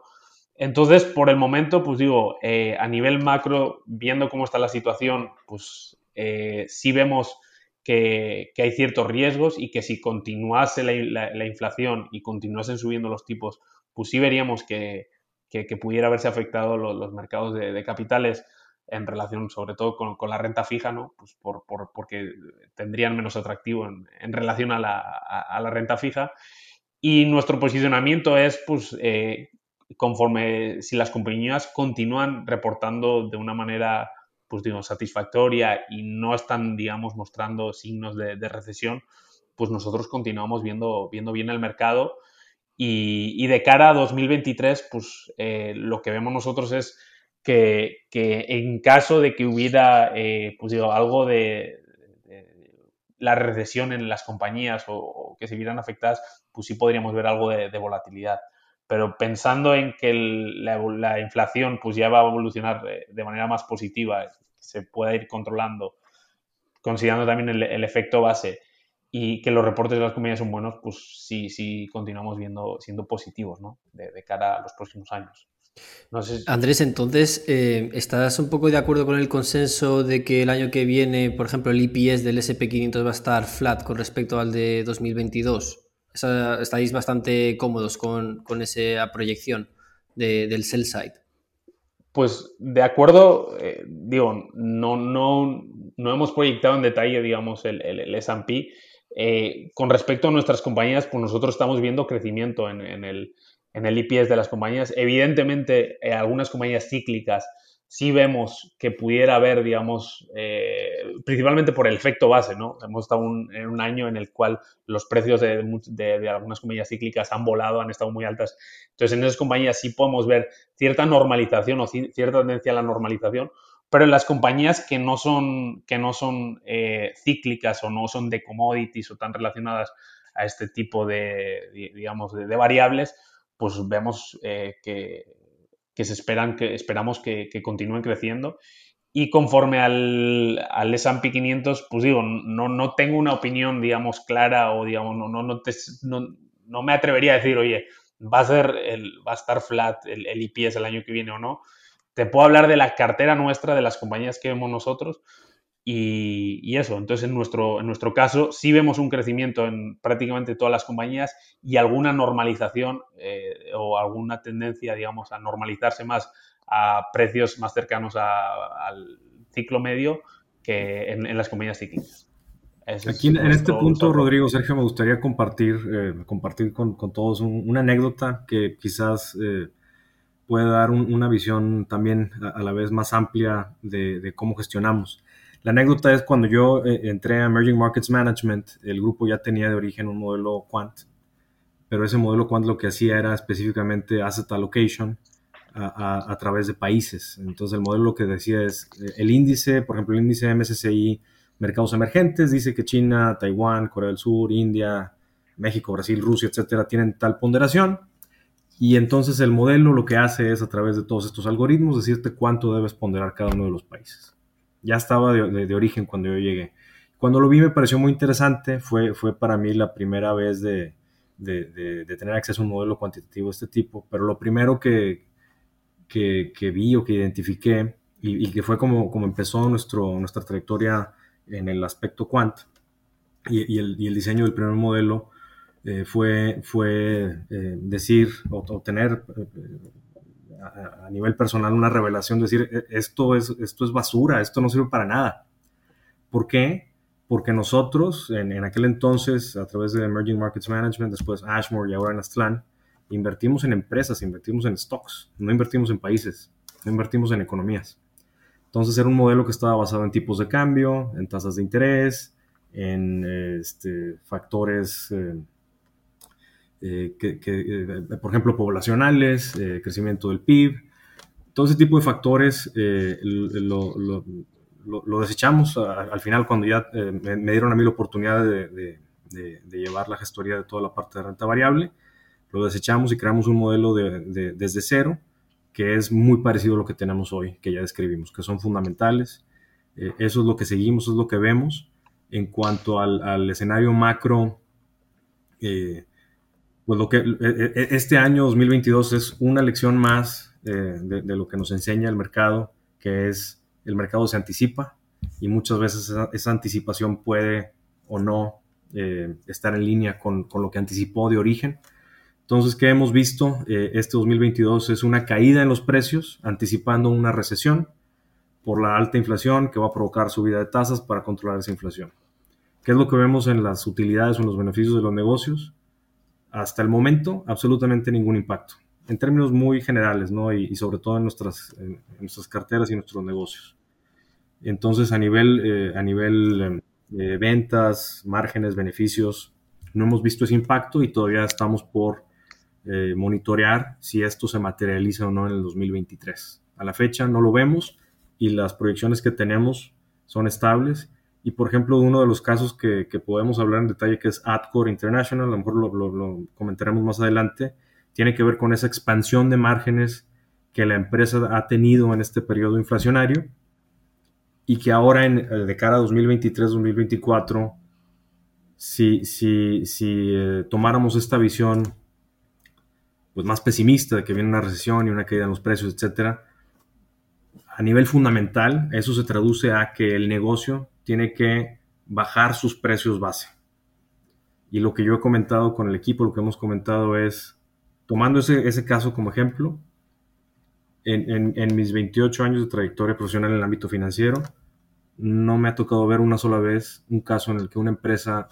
Entonces, por el momento, pues digo, eh, a nivel macro, viendo cómo está la situación, pues eh, sí vemos que, hay ciertos riesgos y que si continuase la, inflación y continuasen subiendo los tipos, pues sí veríamos que, pudiera haberse afectado los, mercados de capitales en relación sobre todo con, la renta fija, ¿no? Pues por, porque tendrían menos atractivo en, relación a la, renta fija. Y nuestro posicionamiento es, pues, eh, conforme si las compañías continúan reportando de una manera, pues, digo, satisfactoria y no están, digamos, mostrando signos de, recesión, pues nosotros continuamos viendo, viendo bien el mercado. Y, de cara a 2023, pues eh, lo que vemos nosotros es que, en caso de que hubiera eh, pues digo, algo de, la recesión en las compañías o, que se vieran afectadas, pues sí podríamos ver algo de, volatilidad. Pero pensando en que la, inflación pues ya va a evolucionar de, manera más positiva, se pueda ir controlando, considerando también el, efecto base y que los reportes de las compañías son buenos, pues sí, sí continuamos viendo, siendo positivos ¿no? de cara a los próximos años. Andrés, entonces, eh, ¿estás un poco de acuerdo con el consenso de que el año que viene, por ejemplo, el IPS del SP500 va a estar flat con respecto al de 2022? ¿Estáis bastante cómodos con, esa proyección del sell side? Pues de acuerdo, eh, digo, no, no, no hemos proyectado en detalle, digamos, el, el, S&P. Eh, con respecto a nuestras compañías, pues nosotros estamos viendo crecimiento en, en el en el IPS de las compañías. Evidentemente, eh, algunas compañías cíclicas sí vemos que pudiera haber, digamos, eh, principalmente por el efecto base, ¿no? Hemos estado en un año en el cual los precios de, algunas compañías cíclicas han volado, han estado muy altas. Entonces, en esas compañías sí podemos ver cierta normalización o cierta tendencia a la normalización, pero en las compañías que no son, que no son eh, cíclicas o no son de commodities o tan relacionadas a este tipo de, digamos, de variables, pues vemos eh, que, se esperan, que esperamos que, continúen creciendo. Y conforme al, al S&P 500, pues digo, no, no tengo una opinión, digamos, clara o, digamos, no, no, no, no, me atrevería a decir, oye, va a, ser el, va a estar flat el, el IPS el año que viene o no. Te puedo hablar de la cartera nuestra, de las compañías que vemos nosotros, y, eso, entonces en nuestro, en nuestro caso sí vemos un crecimiento en prácticamente todas las compañías y alguna normalización eh, o alguna tendencia, digamos, a normalizarse más a precios más cercanos al ciclo medio que en, las compañías cíclicas. Aquí en, este punto, Rodrigo, Sergio, me gustaría compartir, eh, compartir con, todos una anécdota que quizás eh, puede dar una visión también a, la vez más amplia de, de cómo gestionamos. La anécdota es cuando yo eh, entré a Emerging Markets Management, el grupo ya tenía de origen un modelo Quant, pero ese modelo Quant lo que hacía era específicamente asset allocation a, través de países. Entonces el modelo lo que decía es, eh, el índice, por ejemplo, el índice MSCI mercados emergentes, dice que China, Taiwán, Corea del Sur, India, México, Brasil, Rusia, etcétera, tienen tal ponderación. Y entonces el modelo lo que hace es a través de todos estos algoritmos decirte cuánto debes ponderar cada uno de los países. Ya estaba de, origen cuando yo llegué. Cuando lo vi me pareció muy interesante, fue, fue para mí la primera vez de, de, tener acceso a un modelo cuantitativo de este tipo, pero lo primero que, que, vi o que identifiqué y, que fue como, como empezó nuestro, nuestra trayectoria en el aspecto quant y, el, y el diseño del primer modelo eh, fue, fue eh, decir o, tener eh, a, nivel personal una revelación, decir, e, esto es, esto es basura, esto no sirve para nada. ¿Por qué? Porque nosotros, en, en aquel entonces, a través de Emerging Markets Management, después Ashmore y ahora en Aztlán, invertimos en empresas, invertimos en stocks, no invertimos en países, no invertimos en economías. Entonces era un modelo que estaba basado en tipos de cambio, en tasas de interés, en este, factores eh, que, eh, por ejemplo, poblacionales, eh, crecimiento del PIB, todo ese tipo de factores lo, lo, desechamos al final cuando ya me, dieron a mí la oportunidad de, llevar la gestoría de toda la parte de renta variable, lo desechamos y creamos un modelo desde cero que es muy parecido a lo que tenemos hoy, que ya describimos, que son fundamentales. eso es lo que seguimos, es lo que vemos. En cuanto al, al escenario macro, eh, pues lo que e, e, e, este año 2022 es una lección más eh, de, lo que nos enseña el mercado, que es el mercado se anticipa y muchas veces esa, anticipación puede o no eh, estar en línea con, lo que anticipó de origen. Entonces, ¿qué hemos visto? Eh, este 2022 es una caída en los precios, anticipando una recesión por la alta inflación que va a provocar subida de tasas para controlar esa inflación. ¿Qué es lo que vemos en las utilidades o en los beneficios de los negocios? Hasta el momento, absolutamente ningún impacto, en términos muy generales, ¿no? Y, sobre todo en nuestras, nuestras carteras y nuestros negocios. Entonces, a nivel, eh, a nivel eh, ventas, márgenes, beneficios, no hemos visto ese impacto y todavía estamos por eh, monitorear si esto se materializa o no en el 2023. A la fecha no lo vemos y las proyecciones que tenemos son estables y por ejemplo, uno de los casos que, podemos hablar en detalle, que es AdCore International, a lo mejor lo, comentaremos más adelante, tiene que ver con esa expansión de márgenes que la empresa ha tenido en este periodo inflacionario y que ahora en, eh, de cara a 2023-2024, si, si, si eh, tomáramos esta visión pues, más pesimista de que viene una recesión y una caída en los precios, etcétera, a nivel fundamental, eso se traduce a que el negocio tiene que bajar sus precios base. Y lo que yo he comentado con el equipo, lo que hemos comentado es, tomando ese, caso como ejemplo, en, mis 28 años de trayectoria profesional en el ámbito financiero, no me ha tocado ver una sola vez un caso en el que una empresa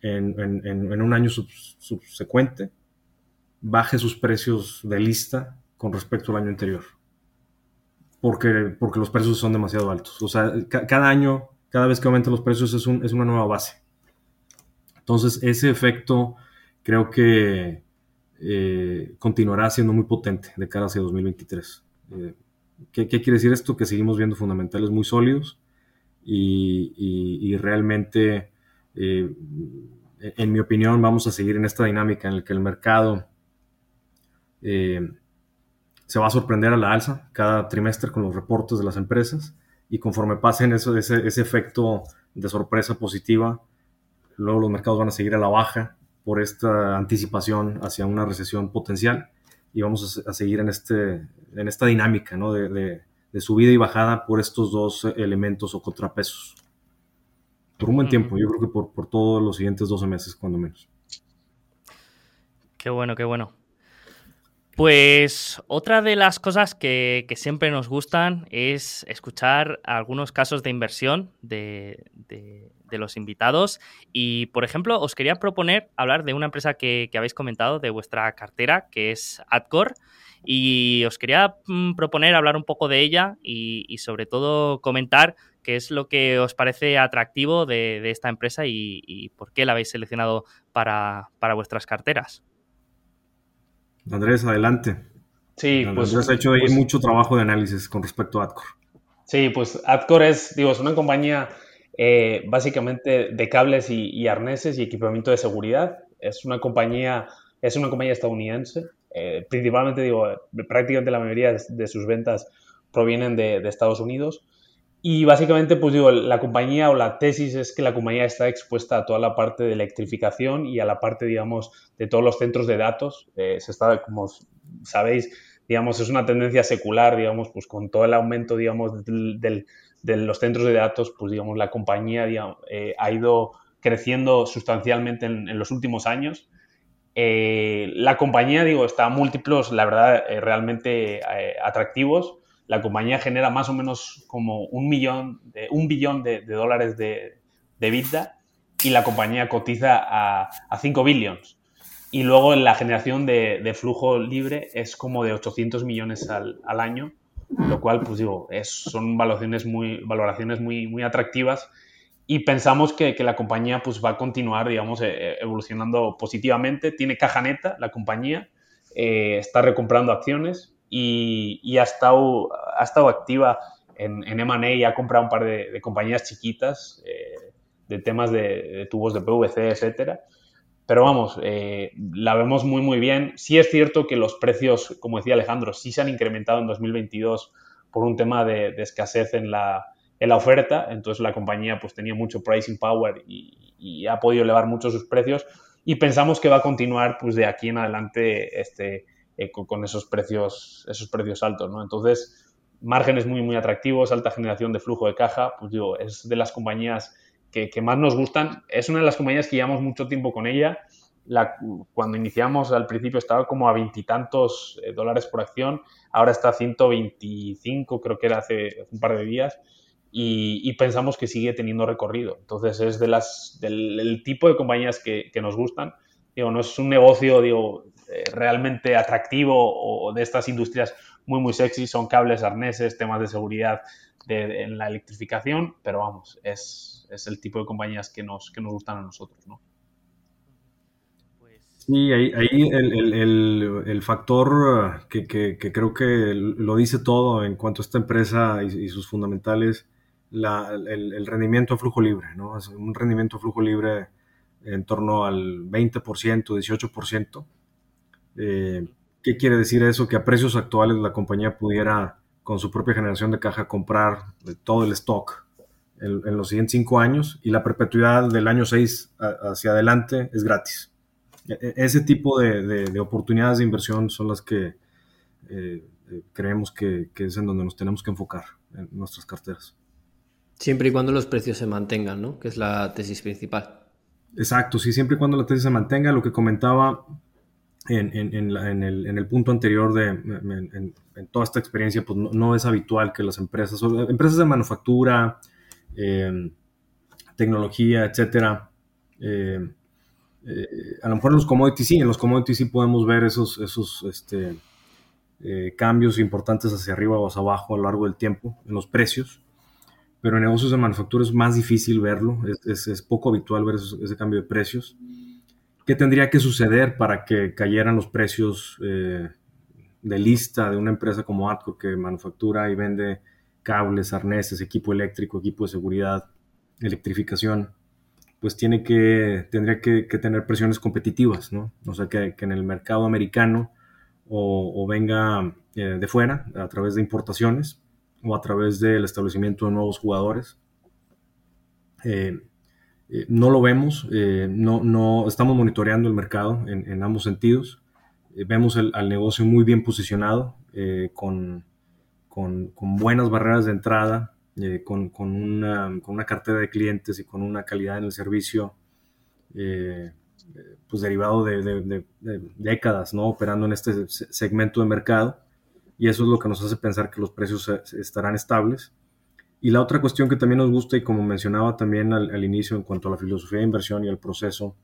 en, un año subsecuente baje sus precios de lista con respecto al año anterior. Porque, porque los precios son demasiado altos. O sea, cada año cada vez que aumentan los precios es, una nueva base. Entonces, ese efecto creo que eh, continuará siendo muy potente de cara hacia 2023. Eh, ¿qué, quiere decir esto? Que seguimos viendo fundamentales muy sólidos y, realmente, eh, en mi opinión, vamos a seguir en esta dinámica en la que el mercado se va a sorprender a la alza cada trimestre con los reportes de las empresas y conforme pasen eso, ese, ese efecto de sorpresa positiva, luego los mercados van a seguir a la baja por esta anticipación hacia una recesión potencial y vamos a, seguir en, este, en esta dinámica ¿no? de, de, subida y bajada por estos dos elementos o contrapesos. Por un buen tiempo, yo creo que por, por todos los siguientes 12 meses, cuando menos. Qué bueno, qué bueno. Pues otra de las cosas que, siempre nos gustan es escuchar algunos casos de inversión de, los invitados. Y, por ejemplo, os quería proponer hablar de una empresa que, habéis comentado de vuestra cartera, que es Adcore. Y os quería mm, proponer hablar un poco de ella y, sobre todo comentar qué es lo que os parece atractivo de, esta empresa y, por qué la habéis seleccionado para vuestras carteras. Andrés, adelante. Sí, pues. Andrés ha hecho ahí pues mucho trabajo de análisis con respecto a Adcore. Sí, pues Adcore es, digo, es una compañía eh, básicamente de cables y, arneses y equipamiento de seguridad. Es una compañía, es una compañía estadounidense. Eh, principalmente, digo, prácticamente la mayoría de, sus ventas provienen de, Estados Unidos. Y básicamente, pues digo, la compañía o la tesis es que la compañía está expuesta a toda la parte de electrificación y a la parte, digamos, de todos los centros de datos. Eh, se está, como sabéis, digamos, es una tendencia secular, digamos, pues con todo el aumento, digamos, del de los centros de datos, pues digamos, la compañía eh, ha ido creciendo sustancialmente en, los últimos años. Eh, la compañía, digo, está a múltiplos, la verdad, eh, realmente atractivos. La compañía genera más o menos como un millón, de, un billón de, dólares de, de vida y la compañía cotiza a, a 5 billions. Y luego la generación de, flujo libre es como de 800 millones al, al año lo cual, pues digo, es, son valoraciones muy, valoraciones muy, muy atractivas y pensamos que, que la compañía pues, va a continuar, digamos, e, e, evolucionando positivamente. Tiene caja neta la compañía, eh, está recomprando acciones y, y, ha, estado, ha estado activa en, en M&A y ha comprado un par de, compañías chiquitas eh, de temas de, de, tubos de PVC, etcétera. Pero vamos, eh, la vemos muy, muy bien. Sí es cierto que los precios, como decía Alejandro, sí se han incrementado en 2022 por un tema de, escasez en la, en la, oferta. Entonces la compañía pues tenía mucho pricing power y, ha podido elevar mucho sus precios. Y pensamos que va a continuar pues de aquí en adelante este, eh, con, esos precios, esos precios altos. ¿no? Entonces, márgenes muy, muy atractivos, alta generación de flujo de caja. Pues digo, es de las compañías que, más nos gustan. Es una de las compañías que llevamos mucho tiempo con ella. La, cuando iniciamos al principio estaba como a veintitantos eh, dólares por acción, ahora está a 125, creo que era hace, un par de días, y, pensamos que sigue teniendo recorrido. Entonces es de las, del tipo de compañías que, nos gustan. Digo, no es un negocio digo, eh, realmente atractivo o de estas industrias muy, muy sexy, son cables, arneses, temas de seguridad en la electrificación, pero vamos, es, es el tipo de compañías que nos, que nos gustan a nosotros, ¿no? Sí, ahí, ahí el, el, el, factor que, que, creo que lo dice todo en cuanto a esta empresa y, sus fundamentales, la, el, rendimiento a flujo libre, ¿no? Es un rendimiento a flujo libre en torno al 20%, 18%. Eh, ¿Qué quiere decir eso? Que a precios actuales la compañía pudiera, con su propia generación de caja, comprar todo el stock en, los siguientes cinco años y la perpetuidad del año 6 hacia adelante es gratis. E, e, ese tipo de, oportunidades de inversión son las que eh, eh, creemos que, es en donde nos tenemos que enfocar en nuestras carteras. Siempre y cuando los precios se mantengan, ¿no? Que es la tesis principal. Exacto, sí, siempre y cuando la tesis se mantenga. Lo que comentaba en, el, punto anterior de en, toda esta experiencia, pues no, no, es habitual que las empresas, empresas de manufactura, eh, tecnología, etcétera. Eh, eh, a lo mejor en los commodities sí, en los commodities sí podemos ver esos, este, cambios importantes hacia arriba o hacia abajo a lo largo del tiempo en los precios, pero en negocios de manufactura es más difícil verlo, es, poco habitual ver ese cambio de precios. ¿Qué tendría que suceder para que cayeran los precios de lista de una empresa como Atco que manufactura y vende cables, arneses, equipo eléctrico, equipo de seguridad, electrificación, pues tiene que, tendría que, tener presiones competitivas, ¿no? O sea, que, en el mercado americano o, venga eh, de fuera, a través de importaciones o a través del establecimiento de nuevos jugadores. Eh, eh, no lo vemos, no, no, estamos monitoreando el mercado en, ambos sentidos. vemos al negocio muy bien posicionado, con buenas barreras de entrada, eh, con, una, cartera de clientes y con una calidad en el servicio, eh, pues derivado de, décadas, ¿no? Operando en este segmento de mercado. Y eso es lo que nos hace pensar que los precios estarán estables. Y la otra cuestión que también nos gusta, y como mencionaba también al, al inicio en cuanto a la filosofía de inversión y al proceso,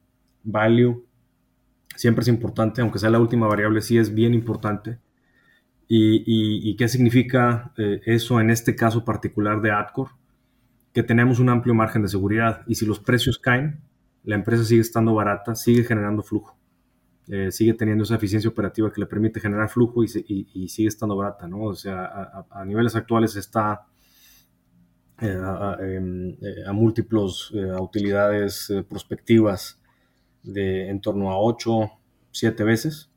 value, siempre es importante, aunque sea la última variable, sí es bien importante ¿Y, qué significa eh, eso en este caso particular de Adcore? Que tenemos un amplio margen de seguridad y si los precios caen, la empresa sigue estando barata, sigue generando flujo, eh, sigue teniendo esa eficiencia operativa que le permite generar flujo y, sigue estando barata, ¿no? O sea, a, niveles actuales está em, a, múltiplos a utilidades prospectivas de en torno a 8, 7 veces.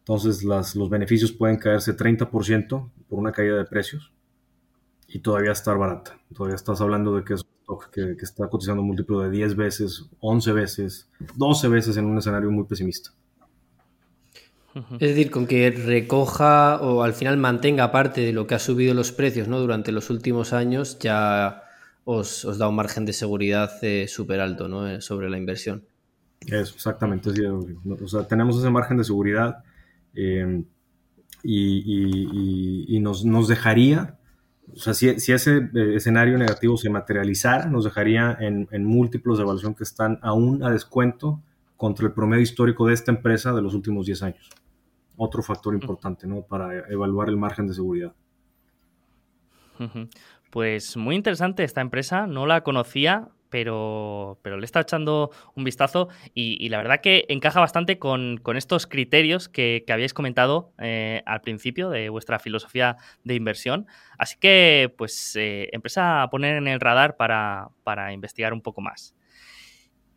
Entonces los beneficios pueden caerse 30% por una caída de precios y todavía estar barata. Todavía estás hablando de que es que, que está cotizando múltiplo de 10 veces, 11 veces, 12 veces en un escenario muy pesimista. Es decir, con que recoja o al final mantenga parte de lo que ha subido los precios ¿no? durante los últimos años, ya os, da un margen de seguridad eh, súper alto ¿no? Eh, sobre la inversión. Eso, exactamente. o sea, tenemos ese margen de seguridad eh, y, nos, nos, dejaría o sea, si, ese eh, escenario negativo se materializara, nos dejaría en, múltiplos de evaluación que están aún a descuento contra el promedio histórico de esta empresa de los últimos 10 años. Otro factor importante, ¿no? Para evaluar el margen de seguridad. Pues muy interesante esta empresa, no la conocía, pero, pero le está echando un vistazo y, la verdad que encaja bastante con, estos criterios que, habíais comentado eh, al principio de vuestra filosofía de inversión. Así que, pues, eh, empieza a poner en el radar para, investigar un poco más.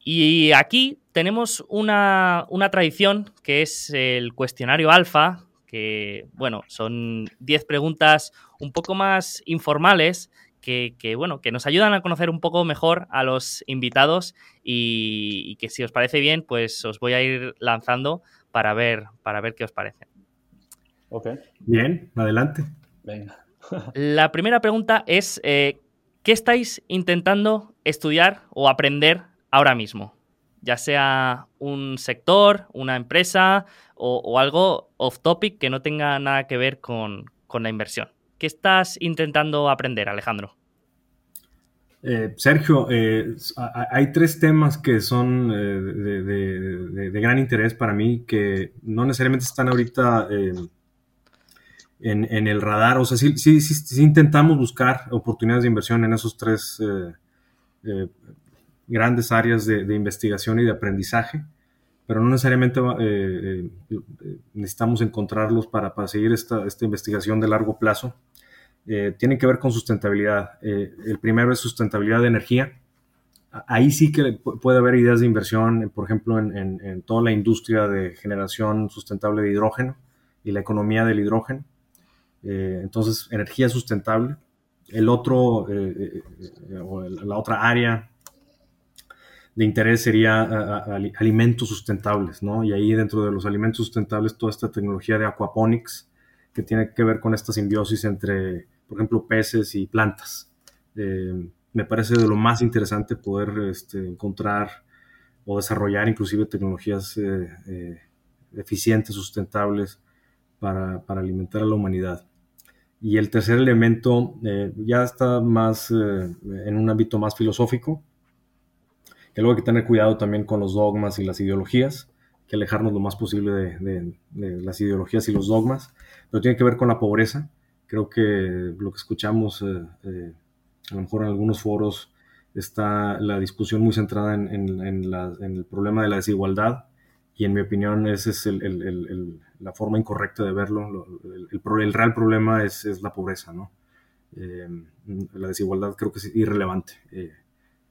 Y aquí tenemos una, una tradición que es el cuestionario alfa, que, bueno, son 10 preguntas un poco más informales que, bueno, que nos ayudan a conocer un poco mejor a los invitados y, que si os parece bien, pues os voy a ir lanzando para ver, para ver qué os parece. Ok. Bien, adelante. Venga. La primera pregunta es, eh, ¿qué estáis intentando estudiar o aprender ahora mismo? Ya sea un sector, una empresa o, algo off topic que no tenga nada que ver con la inversión. ¿Qué estás intentando aprender, Alejandro? Eh, Sergio, eh, hay tres temas que son eh, de, gran interés para mí que no necesariamente están ahorita en, el radar. O sea, sí, sí, intentamos buscar oportunidades de inversión en esos tres grandes áreas de, investigación y de aprendizaje, pero no necesariamente necesitamos encontrarlos para, para seguir esta, esta investigación de largo plazo eh, tienen que ver con sustentabilidad. Eh, el primero es sustentabilidad de energía. Ahí sí que puede haber ideas de inversión, por ejemplo, en, toda la industria de generación sustentable de hidrógeno y la economía del hidrógeno. Eh, entonces, energía sustentable. El otro, la otra área de interés sería alimentos sustentables, ¿no? Y ahí dentro de los alimentos sustentables, toda esta tecnología de aquaponics, que tiene que ver con esta simbiosis entre por ejemplo, peces y plantas. Eh, me parece de lo más interesante poder este, encontrar o desarrollar inclusive tecnologías eh, eh, eficientes, sustentables para, alimentar a la humanidad. Y el tercer elemento ya está más en un ámbito más filosófico, que luego hay que tener cuidado también con los dogmas y las ideologías, que alejarnos lo más posible de las ideologías y los dogmas, pero tiene que ver con la pobreza Creo que lo que escuchamos, eh, eh, a lo mejor en algunos foros, está la discusión muy centrada en, el problema de la desigualdad y en mi opinión esa es la forma incorrecta de verlo. El, real problema es, la pobreza, ¿no? Eh, la desigualdad creo que es irrelevante.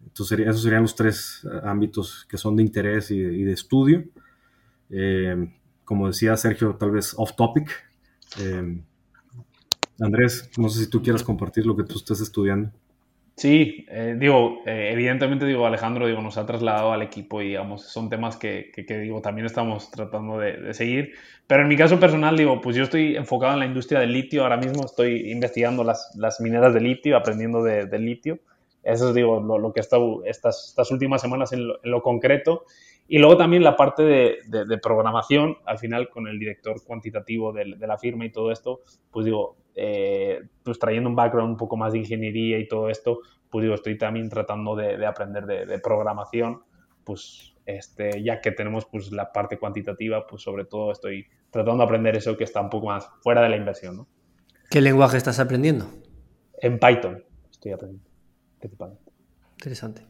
Entonces esos serían los tres ámbitos que son de interés y de, estudio. como decía Sergio, tal vez off topic. Andrés, no sé si tú quieras compartir lo que tú estás estudiando. Sí, eh, digo, eh, evidentemente, digo, Alejandro, digo, nos ha trasladado al equipo y, digamos, son temas que, que, digo, también estamos tratando de, seguir. Pero en mi caso personal, digo, pues yo estoy enfocado en la industria del litio ahora mismo, estoy investigando las, las mineras de litio, aprendiendo de, litio. Eso es, digo, lo, que he estado estas, estas últimas semanas en lo, en lo concreto. Y luego también la parte de, de, programación, al final con el director cuantitativo de, de, la firma y todo esto, pues digo, eh, pues trayendo un background un poco más de ingeniería y todo esto, pues digo, estoy también tratando de, aprender de, programación, pues este, ya que tenemos pues la parte cuantitativa, pues sobre todo estoy tratando de aprender eso que está un poco más fuera de la inversión, ¿no? ¿Qué lenguaje estás aprendiendo? En Python estoy aprendiendo, Interesante.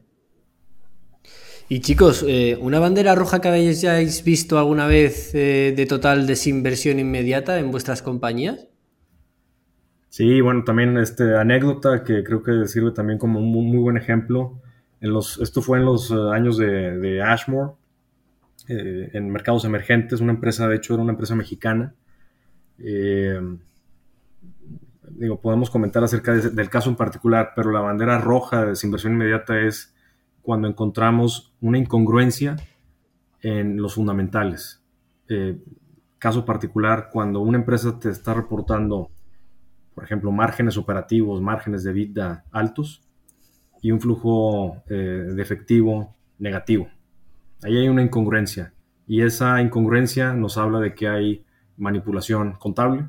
Y chicos, eh, ¿una bandera roja que hayáis visto alguna vez eh, de total desinversión inmediata en vuestras compañías? Sí, bueno, también este anécdota que creo que sirve también como un muy, buen ejemplo. En los, esto fue en los eh, años de, Ashmore, eh, en mercados emergentes, una empresa, de hecho, era una empresa mexicana. Eh, digo, podemos comentar acerca del caso en particular, pero la bandera roja de desinversión inmediata es cuando encontramos una incongruencia en los fundamentales. caso particular, cuando una empresa te está reportando por ejemplo, márgenes operativos, márgenes de vida altos y un flujo eh, de efectivo negativo. Ahí hay una incongruencia y esa incongruencia nos habla de que hay manipulación contable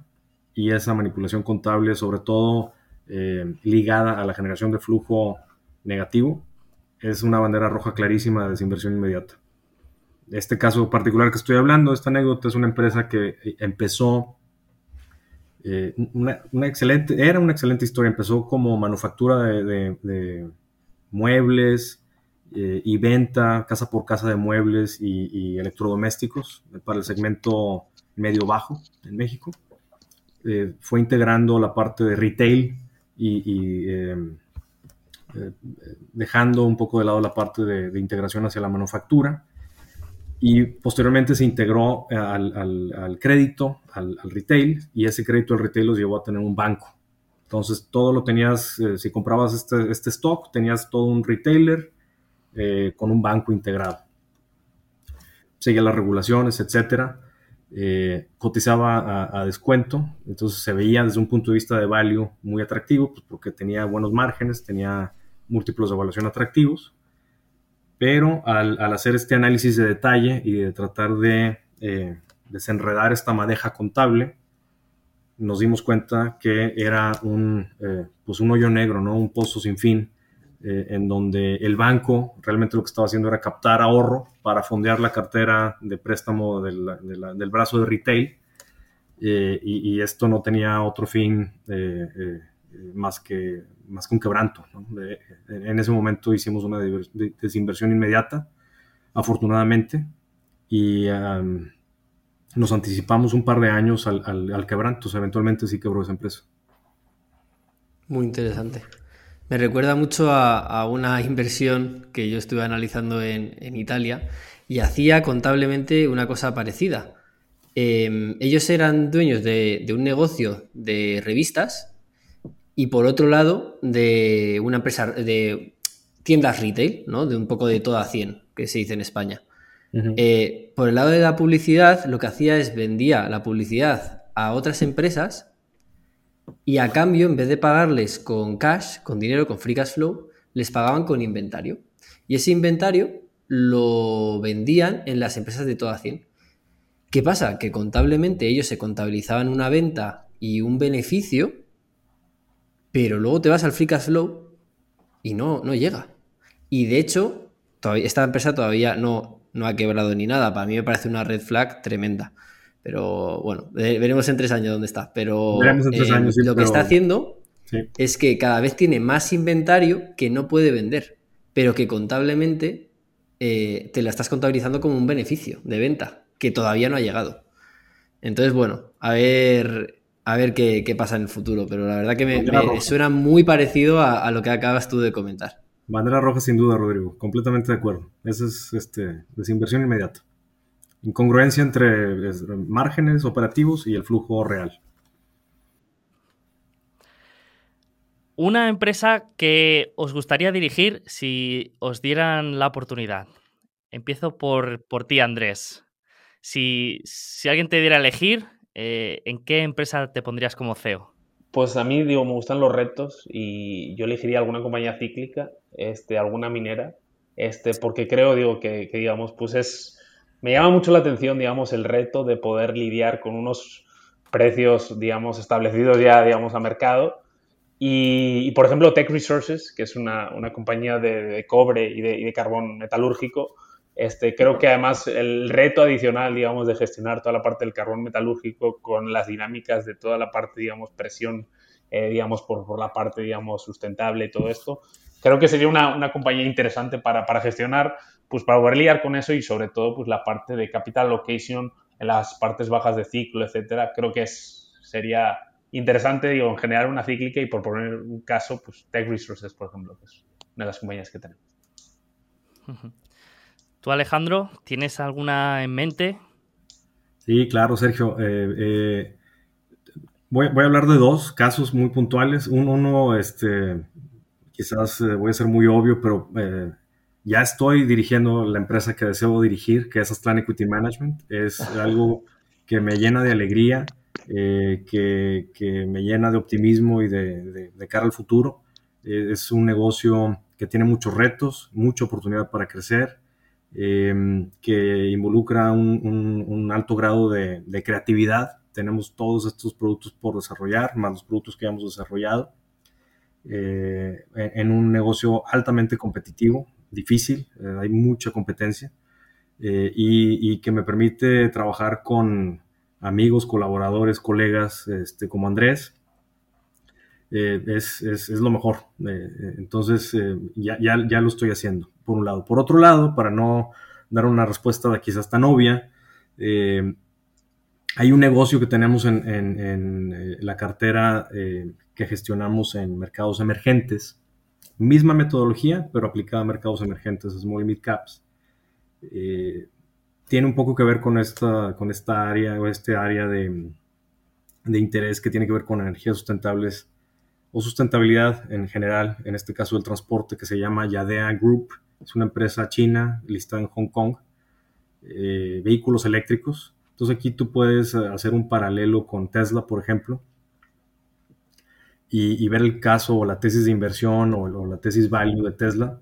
y esa manipulación contable sobre todo eh, ligada a la generación de flujo negativo es una bandera roja clarísima de desinversión inmediata. Este caso particular que estoy hablando, esta anécdota es una empresa que empezó eh, una, excelente, era una excelente historia. Empezó como manufactura de, muebles eh, y venta casa por casa de muebles y, electrodomésticos para el segmento medio-bajo en México. Eh, fue integrando la parte de retail y, dejando un poco de lado la parte de integración hacia la manufactura y posteriormente se integró eh, al, crédito, al, retail, y ese crédito al retail los llevó a tener un banco. Entonces, todo lo tenías, eh, si comprabas este, este, stock, tenías todo un retailer eh, con un banco integrado. Seguía las regulaciones, etcétera. Cotizaba a, descuento, entonces se veía desde un punto de vista de value muy atractivo, pues porque tenía buenos márgenes, tenía múltiplos de evaluación atractivos. Pero al, hacer este análisis de detalle y de tratar de eh, desenredar esta madeja contable, nos dimos cuenta que era un, eh, pues un hoyo negro, ¿no? un pozo sin fin, eh, en donde el banco realmente lo que estaba haciendo era captar ahorro para fondear la cartera de préstamo del brazo de retail, y, y, esto no tenía otro fin más que más que un quebranto. en ese momento hicimos una desinversión inmediata, afortunadamente, y nos anticipamos un par de años al, quebranto. eventualmente sí quebró esa empresa. Muy interesante. Me recuerda mucho a, una inversión que yo estuve analizando en, Italia y hacía contablemente una cosa parecida. Em, ellos eran dueños de, un negocio de revistas y por otro lado, de una empresa de tiendas retail, ¿no? De un poco de toda 100, que se dice en España. Eh, por el lado de la publicidad, lo que hacía es vendía la publicidad a otras empresas y a cambio, en vez de pagarles con cash, con dinero, con free cash flow, les pagaban con inventario. Y ese inventario lo vendían en las empresas de toda 100. ¿Qué pasa? Que contablemente ellos se contabilizaban una venta y un beneficio pero luego te vas al Free Cash Flow y no, no llega. Y de hecho, esta empresa todavía no, no ha quebrado ni nada. Para mí me parece una red flag tremenda. Pero bueno, veremos en tres años dónde está. Pero eh, lo que está haciendo es que cada vez tiene más inventario que no puede vender, pero que contablemente eh, te la estás contabilizando como un beneficio de venta que todavía no ha llegado. Entonces, bueno, a ver a ver qué, pasa en el futuro, pero la verdad que me, suena muy parecido a, lo que acabas tú de comentar. Bandera roja sin duda, Rodrigo, completamente de acuerdo. Esa es este, desinversión inmediata. Incongruencia entre márgenes operativos y el flujo real. Una empresa que os gustaría dirigir si os dieran la oportunidad. Empiezo por, por ti, Andrés. Si, si alguien te diera a elegir, eh, ¿en qué empresa te pondrías como CEO? Pues a mí, digo, me gustan los retos y yo elegiría alguna compañía cíclica, este, alguna minera, este, porque creo, digo, que, digamos, pues es, me llama mucho la atención, digamos, el reto de poder lidiar con unos precios, digamos, establecidos ya, digamos, a mercado. Y, por ejemplo, Tech Resources, que es una, compañía de, cobre y de, y de, carbón metalúrgico, este, creo que además el reto adicional, digamos, de gestionar toda la parte del carbón metalúrgico con las dinámicas de toda la parte, digamos, presión, eh, digamos, por, por, la parte, digamos, sustentable y todo esto, creo que sería una, una compañía interesante para, para, gestionar, pues para poder lidiar con eso y sobre todo, pues la parte de capital location en las partes bajas de ciclo, etcétera, creo que es, sería interesante, digo, en generar una cíclica y por poner un caso, pues Tech Resources, por ejemplo, que es una de las compañías que tenemos. ¿Tú, Alejandro, tienes alguna en mente? Sí, claro, Sergio. Eh, eh, voy, a hablar de dos casos muy puntuales. Uno, este, quizás eh, voy a ser muy obvio, pero ya estoy dirigiendo la empresa que deseo dirigir, que es Aztlan Equity Management. Es algo que me llena de alegría, que, me llena de optimismo y de, cara al futuro. es un negocio que tiene muchos retos, mucha oportunidad para crecer, em, que involucra un, alto grado de, creatividad. Tenemos todos estos productos por desarrollar, más los productos que hemos desarrollado, eh, en un negocio altamente competitivo, difícil, eh, hay mucha competencia, eh, y, que me permite trabajar con amigos, colaboradores, colegas este, como Andrés, eh, es, es, lo mejor. Entonces, ya, ya, ya, lo estoy haciendo, por un lado. Por otro lado, para no dar una respuesta quizás tan obvia, hay un negocio que tenemos en, en, en la cartera que gestionamos en mercados emergentes. Misma metodología, pero aplicada a mercados emergentes, Small Mid Caps. tiene un poco que ver con esta, con esta área o este área de, de interés que tiene que ver con energías sustentables o sustentabilidad en general, en este caso el transporte que se llama Yadea Group, es una empresa china listada en Hong Kong, eh, vehículos eléctricos. Entonces aquí tú puedes eh, hacer un paralelo con Tesla, por ejemplo, y, ver el caso o la tesis de inversión o, la tesis value de Tesla,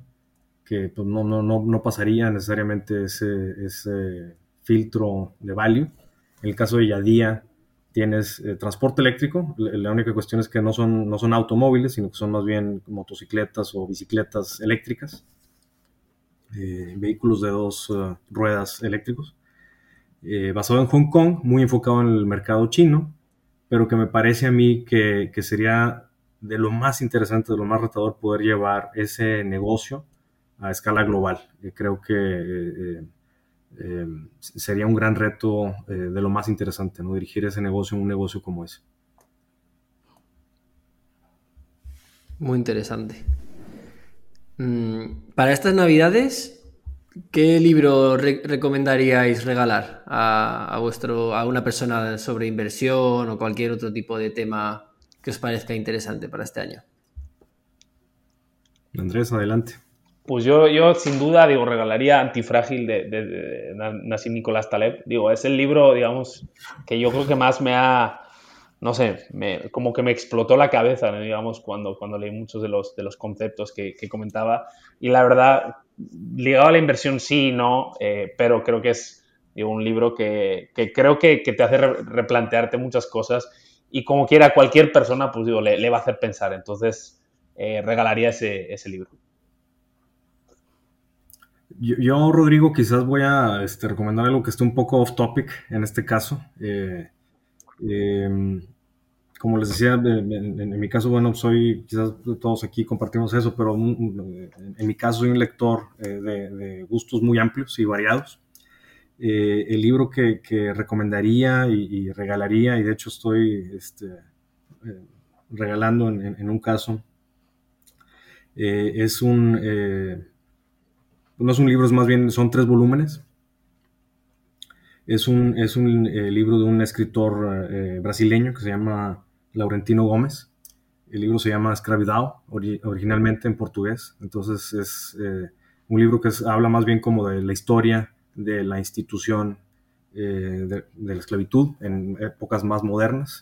que pues, no, no, no, no pasaría necesariamente ese, ese filtro de value. En el caso de Yadea, tienes eh, transporte eléctrico, la única cuestión es que no son, no son automóviles, sino que son más bien motocicletas o bicicletas eléctricas, eh, vehículos de dos eh, ruedas eléctricos, basado en Hong Kong, muy enfocado en el mercado chino, pero que me parece a mí que, que sería de lo más interesante, de lo más retador poder llevar ese negocio a escala global. creo que eh, sería un gran reto eh, de lo más interesante, ¿no? Dirigir ese negocio, un negocio como ese. Muy interesante. Mm, para estas navidades, ¿qué libro recomendaríais regalar a, vuestro, a una persona sobre inversión o cualquier otro tipo de tema que os parezca interesante para este año? Andrés, adelante. Pues yo, yo sin duda, digo, regalaría Antifrágil de, de, Nassim Nicolás Taleb. Digo, es el libro, digamos, que yo creo que más me ha, no sé, me, como que me explotó la cabeza, digamos, cuando, cuando leí muchos de los, de los conceptos que, comentaba. Y la verdad, ligado a la inversión sí y no, eh, pero creo que es un libro que, que creo que, que, te hace replantearte muchas cosas y como quiera cualquier persona, pues digo, le, le va a hacer pensar. Entonces, eh, regalaría ese, ese libro. Yo, Rodrigo, quizás voy a este, recomendar algo que esté un poco off topic en este caso. Eh, em, como les decía, en, mi caso, bueno, soy, quizás todos aquí compartimos eso, pero en, mi caso soy un lector eh, de, gustos muy amplios y variados. Eh, el libro que, recomendaría y, regalaría, y de hecho estoy este, regalando en, un caso, es un no es un libro, es más bien, son tres volúmenes. Es un, es un eh, libro de un escritor eh, brasileño que se llama Laurentino Gómez. El libro se llama Escravidão, originalmente en portugués. Entonces es eh, un libro que habla más bien como de la historia de la institución de, de, la esclavitud en épocas más modernas.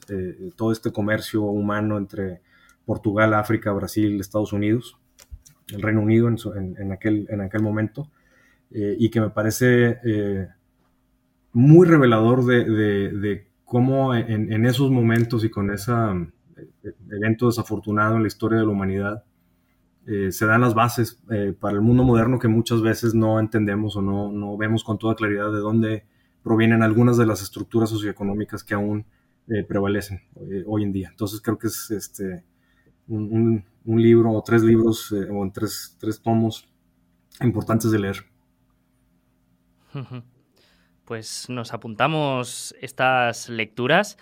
todo este comercio humano entre Portugal, África, Brasil, Estados Unidos el Reino Unido en, aquel, en aquel momento, eh, y que me parece eh, muy revelador de, cómo en, esos momentos y con ese eh, evento desafortunado en la historia de la humanidad, se dan las bases para el mundo moderno que muchas veces no entendemos o no, no, vemos con toda claridad de dónde provienen algunas de las estructuras socioeconómicas que aún prevalecen hoy en día. Entonces creo que es este, un, libro o tres libros eh, o en tres, tomos importantes de leer. Pues nos apuntamos estas lecturas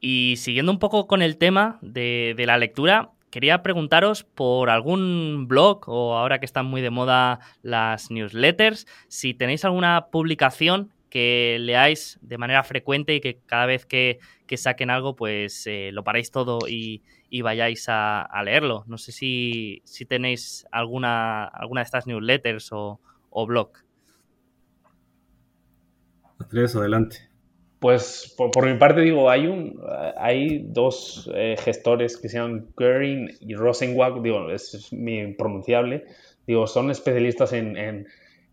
y siguiendo un poco con el tema de, la lectura, quería preguntaros por algún blog o ahora que están muy de moda las newsletters, si tenéis alguna publicación que leáis de manera frecuente y que cada vez que, saquen algo, pues eh, lo paréis todo y, vayáis a, leerlo. No sé si, tenéis alguna, alguna de estas newsletters o, o blog. Andrés, adelante. Pues por, mi parte digo, hay un hay dos eh, gestores que se llaman Goering y Rosenwag, digo, es, mi pronunciable, digo, son especialistas en,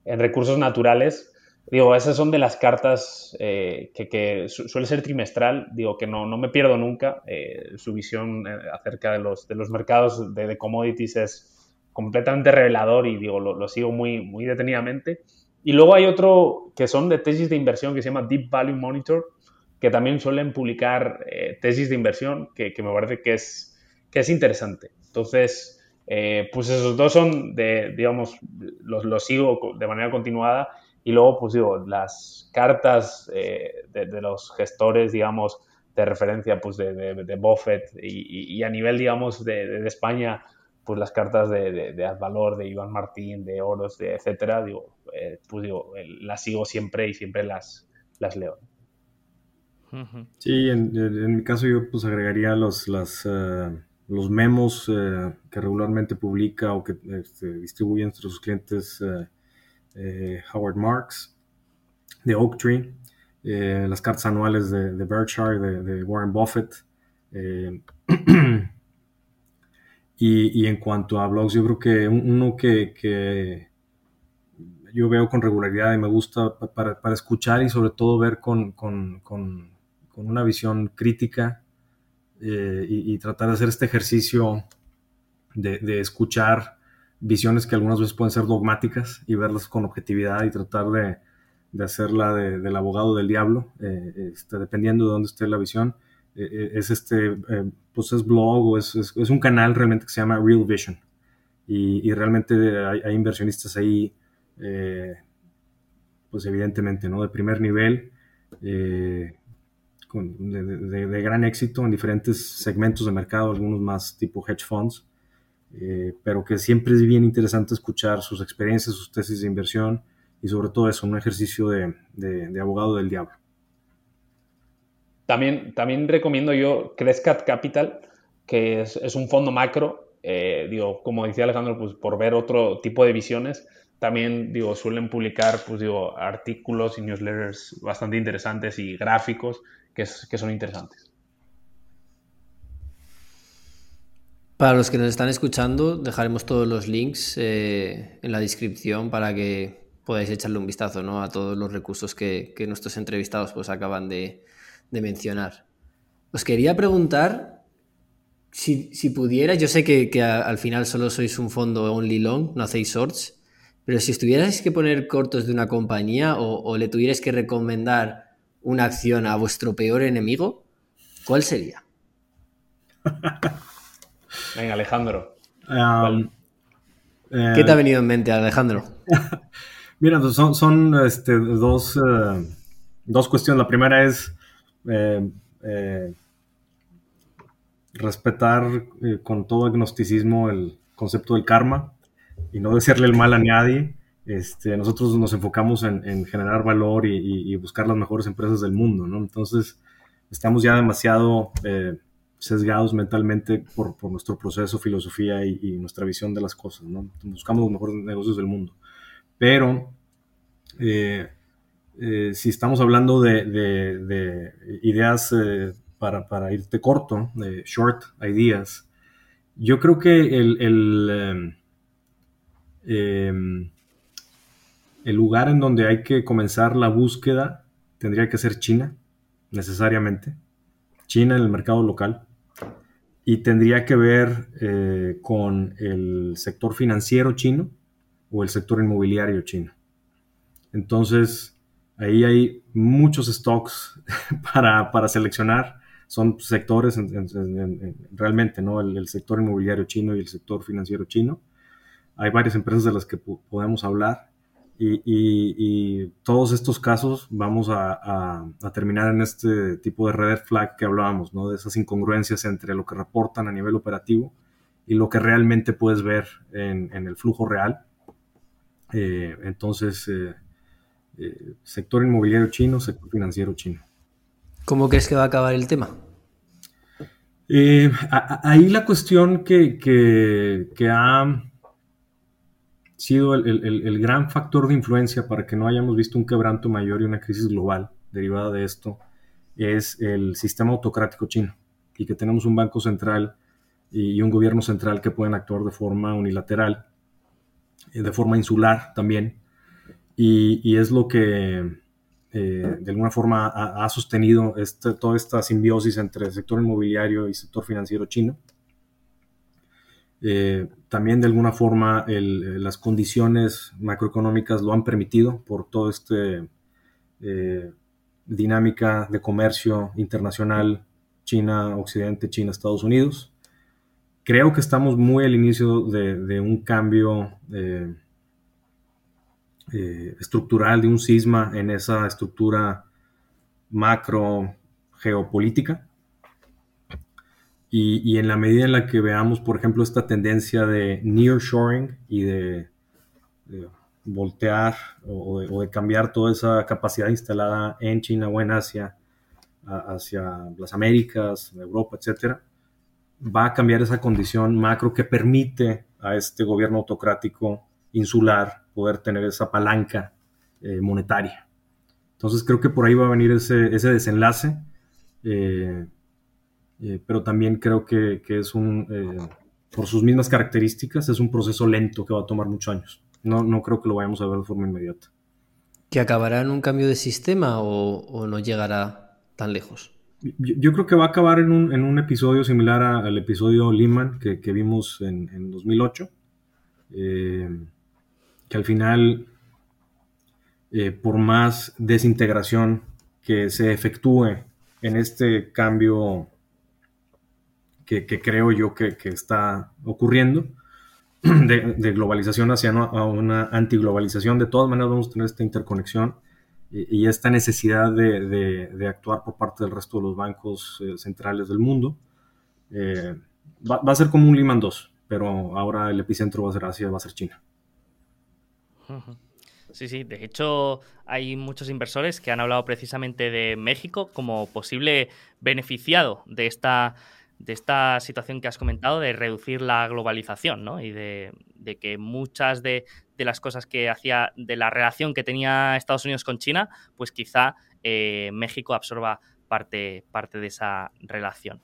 recursos naturales. Digo, esas son de las cartas eh, que, suele ser trimestral, digo que no, no me pierdo nunca. Eh, su visión acerca de los, de los mercados de, commodities es completamente revelador y digo, lo, lo sigo muy, muy detenidamente. Y luego hay otro que son de tesis de inversión que se llama Deep Value Monitor, que también suelen publicar eh, tesis de inversión, que, me parece que es, que es interesante. Entonces, eh, pues esos dos son de, digamos, los, los, sigo de manera continuada. Y luego, pues digo, las cartas eh, de, los gestores, digamos, de referencia, pues de, de, Buffett y, y, a nivel, digamos, de, España, pues las cartas de, de, de Advalor, de Iván Martín, de Oros, de etcétera, digo, eh, pues digo, las sigo siempre y siempre las, las leo. Sí, en, mi caso yo pues agregaría los, las, eh, los memos eh, que regularmente publica o que este, distribuye entre sus clientes Howard Marks, de Oaktree, las cartas anuales de, de Berkshire, de, Warren Buffett. Y, en cuanto a blogs, yo creo que uno que, yo veo con regularidad y me gusta para, escuchar y sobre todo ver con, una visión crítica eh, y, tratar de hacer este ejercicio de, escuchar visiones que algunas veces pueden ser dogmáticas y verlas con objetividad y tratar de, hacerla del abogado del diablo, eh, este, dependiendo de dónde esté la visión es este, eh, pues es blog o es, es, un canal realmente que se llama Real Vision. Y, y realmente hay, inversionistas ahí, pues evidentemente, ¿no? De primer nivel, con, de, de, gran éxito en diferentes segmentos de mercado, algunos más tipo hedge funds, pero que siempre es bien interesante escuchar sus experiencias, sus tesis de inversión y sobre todo eso, un ejercicio de, de abogado del diablo. También, también recomiendo yo Crescat Capital, que es, un fondo macro. Eh, digo, como decía Alejandro, pues por ver otro tipo de visiones, también digo, suelen publicar pues, digo, artículos y newsletters bastante interesantes y gráficos que, que son interesantes. Para los que nos están escuchando, dejaremos todos los links eh, en la descripción para que podáis echarle un vistazo ¿no? a todos los recursos que, que nuestros entrevistados pues, acaban de, de mencionar. Os quería preguntar si, si pudierais, yo sé que, al final solo sois un fondo only long, no hacéis shorts, pero si estuvierais que poner cortos de una compañía o, le tuvierais que recomendar una acción a vuestro peor enemigo, ¿cuál sería? Venga, Alejandro. Um, ¿Qué te ha eh, venido en mente, Alejandro? Mira, son, son este, dos, eh, dos cuestiones. La primera es eh, eh, respetar eh, con todo agnosticismo el concepto del karma y no desearle el mal a nadie. Este, nosotros nos enfocamos en, generar valor y, buscar las mejores empresas del mundo, ¿no? Entonces, estamos ya demasiado sesgados mentalmente por, nuestro proceso, filosofía y, nuestra visión de las cosas. Buscamos los mejores negocios del mundo. Pero si estamos hablando de, ideas eh, para, irte corto, de short ideas, yo creo que el, el, em, el, lugar en donde hay que comenzar la búsqueda tendría que ser China, necesariamente. China en el mercado local. Y tendría que ver eh, con el sector financiero chino o el sector inmobiliario chino. Entonces, Ahí hay muchos stocks para, seleccionar. Son sectores realmente, ¿no? El, sector inmobiliario chino y el sector financiero chino. Hay varias empresas de las que podemos hablar. Y, todos estos casos vamos a, terminar en este tipo de red flag que hablábamos, ¿no? De esas incongruencias entre lo que reportan a nivel operativo y lo que realmente puedes ver en, el flujo real. Eh, entonces, eh, eh, sector inmobiliario chino, sector financiero chino. ¿Cómo crees que va a acabar el tema? ahí la cuestión que, que ha sido el, gran factor de influencia para que no hayamos visto un quebranto mayor y una crisis global derivada de esto es el sistema autocrático chino y que tenemos un banco central y un gobierno central que pueden actuar de forma unilateral, eh, de forma insular también, y, es lo que eh, de alguna forma ha, sostenido este, toda esta simbiosis entre el sector inmobiliario y el sector financiero chino. Eh, también de alguna forma eh, las condiciones macroeconómicas lo han permitido por toda esta eh, dinámica de comercio internacional China-Occidente, China-Estados Unidos. Creo que estamos muy al inicio de, un cambio estructural, de un cisma en esa estructura macro geopolítica. Y, en la medida en la que veamos, por ejemplo, esta tendencia de nearshoring y de, voltear o de, cambiar toda esa capacidad instalada en China o en Asia hacia las Américas, Europa, etcétera, va a cambiar esa condición macro que permite a este gobierno autocrático insular poder tener esa palanca eh, monetaria. Entonces creo que por ahí va a venir ese, ese desenlace. Eh, eh, pero también creo que, es un, por sus mismas características, es un proceso lento que va a tomar muchos años. No, no creo que lo vayamos a ver de forma inmediata. ¿Que acabará en un cambio de sistema o, no llegará tan lejos? Yo, creo que va a acabar en un, en un episodio similar al episodio Lehman que, que vimos en, en 2008, eh, que al final, por más desintegración que se efectúe en este cambio que, creo yo que, está ocurriendo, de, globalización hacia una antiglobalización. De todas maneras vamos a tener esta interconexión y, esta necesidad de, actuar por parte del resto de los bancos eh, centrales del mundo. Eh, va, a ser como un Lehman 2, pero ahora el epicentro va a ser Asia, va a ser China. Sí, sí, de hecho hay muchos inversores que han hablado precisamente de México como posible beneficiado de esta de esta situación que has comentado de reducir la globalización, ¿no? Y de, que muchas de, las cosas que hacía, de la relación que tenía Estados Unidos con China, pues quizá eh, México absorba parte, parte de esa relación.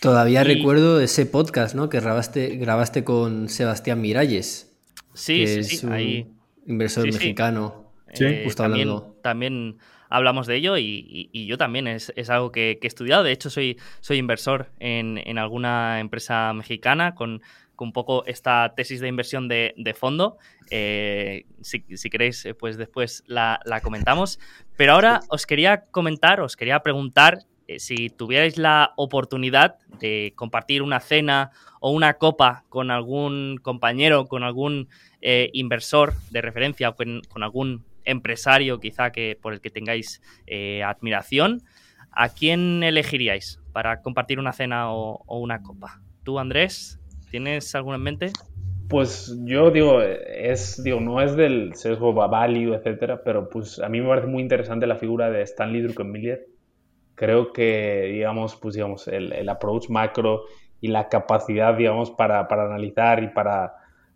Todavía recuerdo ese podcast, ¿no? Que grabaste, grabaste con Sebastián Miralles. Sí, sí, sí. ahí... Inversor mexicano. Sí, eh, también, también hablamos de ello y, yo también es, algo que, he estudiado. De hecho, soy, soy inversor en, alguna empresa mexicana con, un poco esta tesis de inversión de, fondo. Eh, si, queréis, eh, pues después la, comentamos. Pero ahora os quería comentar, os quería preguntar si tuvierais la oportunidad de compartir una cena o una copa con algún compañero, con algún inversor de referencia o con algún empresario quizá que, por el que tengáis eh, admiración, ¿a quién elegiríais para compartir una cena o, una copa? ¿Tú, Andrés, tienes alguno en mente? Pues yo digo, es, digo, no es del sesgo value, etcétera, pero pues a mí me parece muy interesante la figura de Stanley Druckenmiller. Creo que, digamos, pues digamos, el, el approach macro y la capacidad, digamos, para, para analizar y para,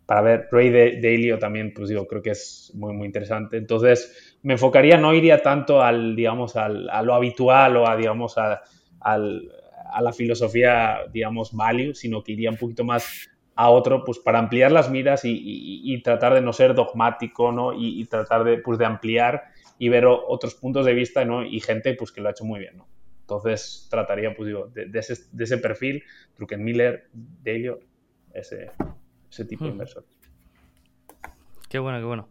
para ver Ray Dalio también, pues digo, creo que es muy, muy interesante. Entonces, me enfocaría, no iría tanto al, digamos, al, a lo habitual o a, digamos, a, al, a, la filosofía, digamos, value, sino que iría un poquito más a otro, pues para ampliar las miras y, y, tratar de no ser dogmático, ¿no? Y, tratar de, pues, de ampliar y ver otros puntos de vista, ¿no? Y gente, pues, que lo ha hecho muy bien, ¿no? Entonces, trataría, pues, digo, de, de, ese, de ese, perfil, Druckenmiller, Dalio, ese, ese tipo de hmm. inversor. Qué bueno, qué bueno.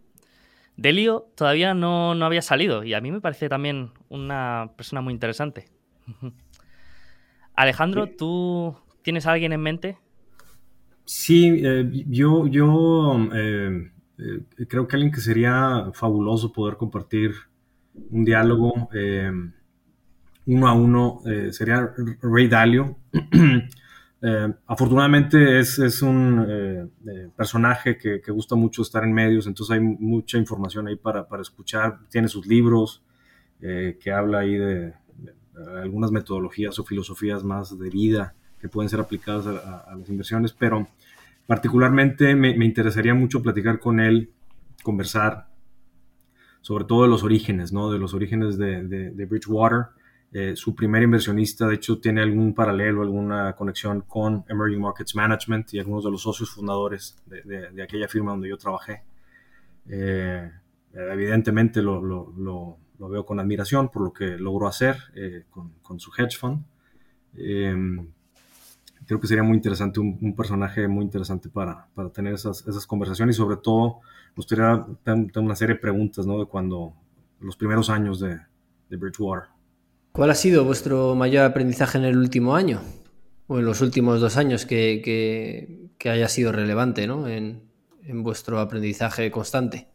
Delio todavía no, había salido y a mí me parece también una persona muy interesante. Alejandro, ¿tú tienes a alguien en mente? Sí, eh, yo, yo eh, eh, creo que alguien que sería fabuloso poder compartir un diálogo eh, uno a uno sería Ray Dalio. afortunadamente es, es un personaje que, gusta mucho estar en medios, entonces hay mucha información ahí para, para escuchar. Tiene sus libros que habla ahí de, algunas metodologías o filosofías más de vida que pueden ser aplicadas a, las inversiones, pero particularmente me, interesaría mucho platicar con él, conversar sobre todo de los orígenes, ¿no? De los orígenes de, Bridgewater. Eh, su primer inversionista, de hecho, tiene algún paralelo, alguna conexión con Emerging Markets Management y algunos de los socios fundadores de, aquella firma donde yo trabajé. Eh, evidentemente lo, lo veo con admiración por lo que logró hacer eh, con, su hedge fund. Em, creo que sería muy interesante, un, personaje muy interesante para, para tener esas, esas, conversaciones y sobre todo me gustaría tener una serie de preguntas ¿no? de cuando los primeros años de, de, Bridgewater. ¿Cuál ha sido vuestro mayor aprendizaje en el último año? O en los últimos dos años que, haya sido relevante ¿no? en, en vuestro aprendizaje constante.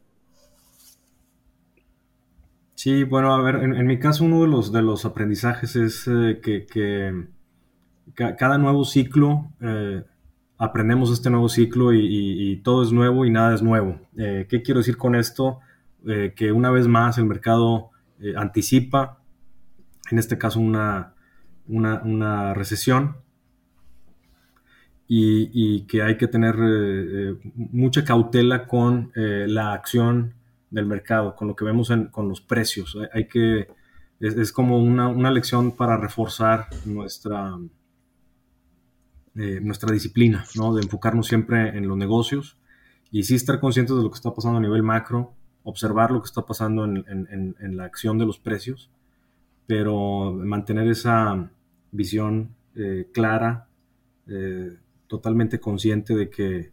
Sí, bueno, a ver, en, mi caso uno de los, de los aprendizajes es eh, que, cada nuevo ciclo, eh, aprendemos este nuevo ciclo y, todo es nuevo y nada es nuevo. Eh, ¿Qué quiero decir con esto? que una vez más el mercado anticipa, en este caso una, una, recesión, y, que hay que tener mucha cautela con la acción del mercado, con lo que vemos con los precios. Hay, que, es, como una, lección para reforzar nuestra, eh, nuestra disciplina, ¿no? De enfocarnos siempre en los negocios y sí estar conscientes de lo que está pasando a nivel macro, observar lo que está pasando en, la acción de los precios, pero mantener esa visión eh, clara, eh, totalmente consciente de que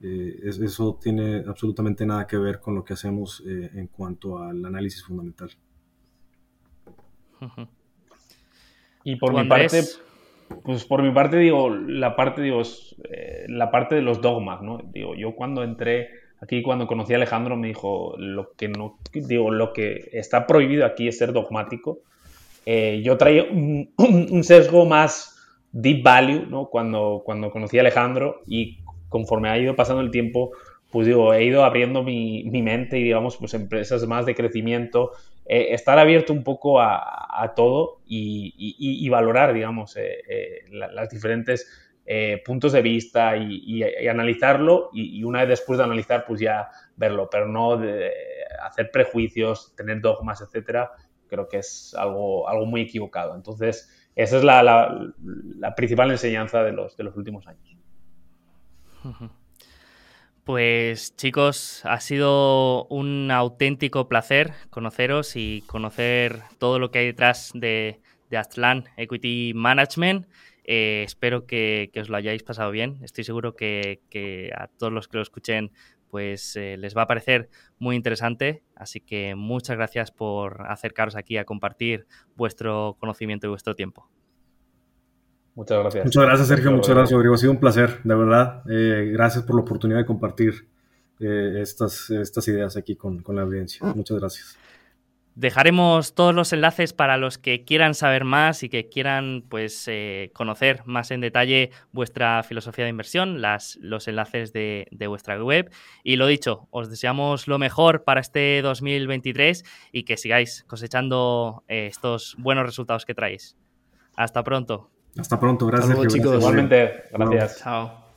eh, eso tiene absolutamente nada que ver con lo que hacemos eh, en cuanto al análisis fundamental. Y por mi parte, pues por mi parte digo, la parte, digo, eh, la parte de los dogmas, ¿no? Digo, yo cuando entré aquí, cuando conocí a Alejandro, me dijo, lo que no, digo, lo que está prohibido aquí es ser dogmático. Yo traía un, un, sesgo más deep value, ¿no? Cuando, cuando conocí a Alejandro y conforme ha ido pasando el tiempo, pues digo, he ido abriendo mi, mente y digamos, pues empresas más de crecimiento, eh, estar abierto un poco a, todo y, valorar, digamos, eh, eh, las diferentes puntos de vista y, analizarlo y, una vez después de analizar, pues ya verlo, pero no de hacer prejuicios, tener dogmas, etcétera, creo que es algo, algo muy equivocado. Entonces, esa es la, la principal enseñanza de los, de los últimos años. Pues chicos, ha sido un auténtico placer conoceros y conocer todo lo que hay detrás de, de Equity Management. Eh, espero que, os lo hayáis pasado bien. Estoy seguro que, a todos los que lo escuchen pues eh, les va a parecer muy interesante. Así que muchas gracias por acercaros aquí a compartir vuestro conocimiento y vuestro tiempo. Muchas gracias. Muchas gracias, Sergio. Muchas gracias, Rodrigo. Ha sido un placer, de verdad. Eh, gracias por la oportunidad de compartir eh, estas, estas ideas aquí con, la audiencia. Mm. Muchas gracias. Dejaremos todos los enlaces para los que quieran saber más y que quieran pues, eh, conocer más en detalle vuestra filosofía de inversión, las, los enlaces de, de, vuestra web. Y lo dicho, os deseamos lo mejor para este 2023 y que sigáis cosechando estos buenos resultados que traéis. Hasta pronto. Hasta pronto, gracias. chicos. Igualmente, gracias. Chao.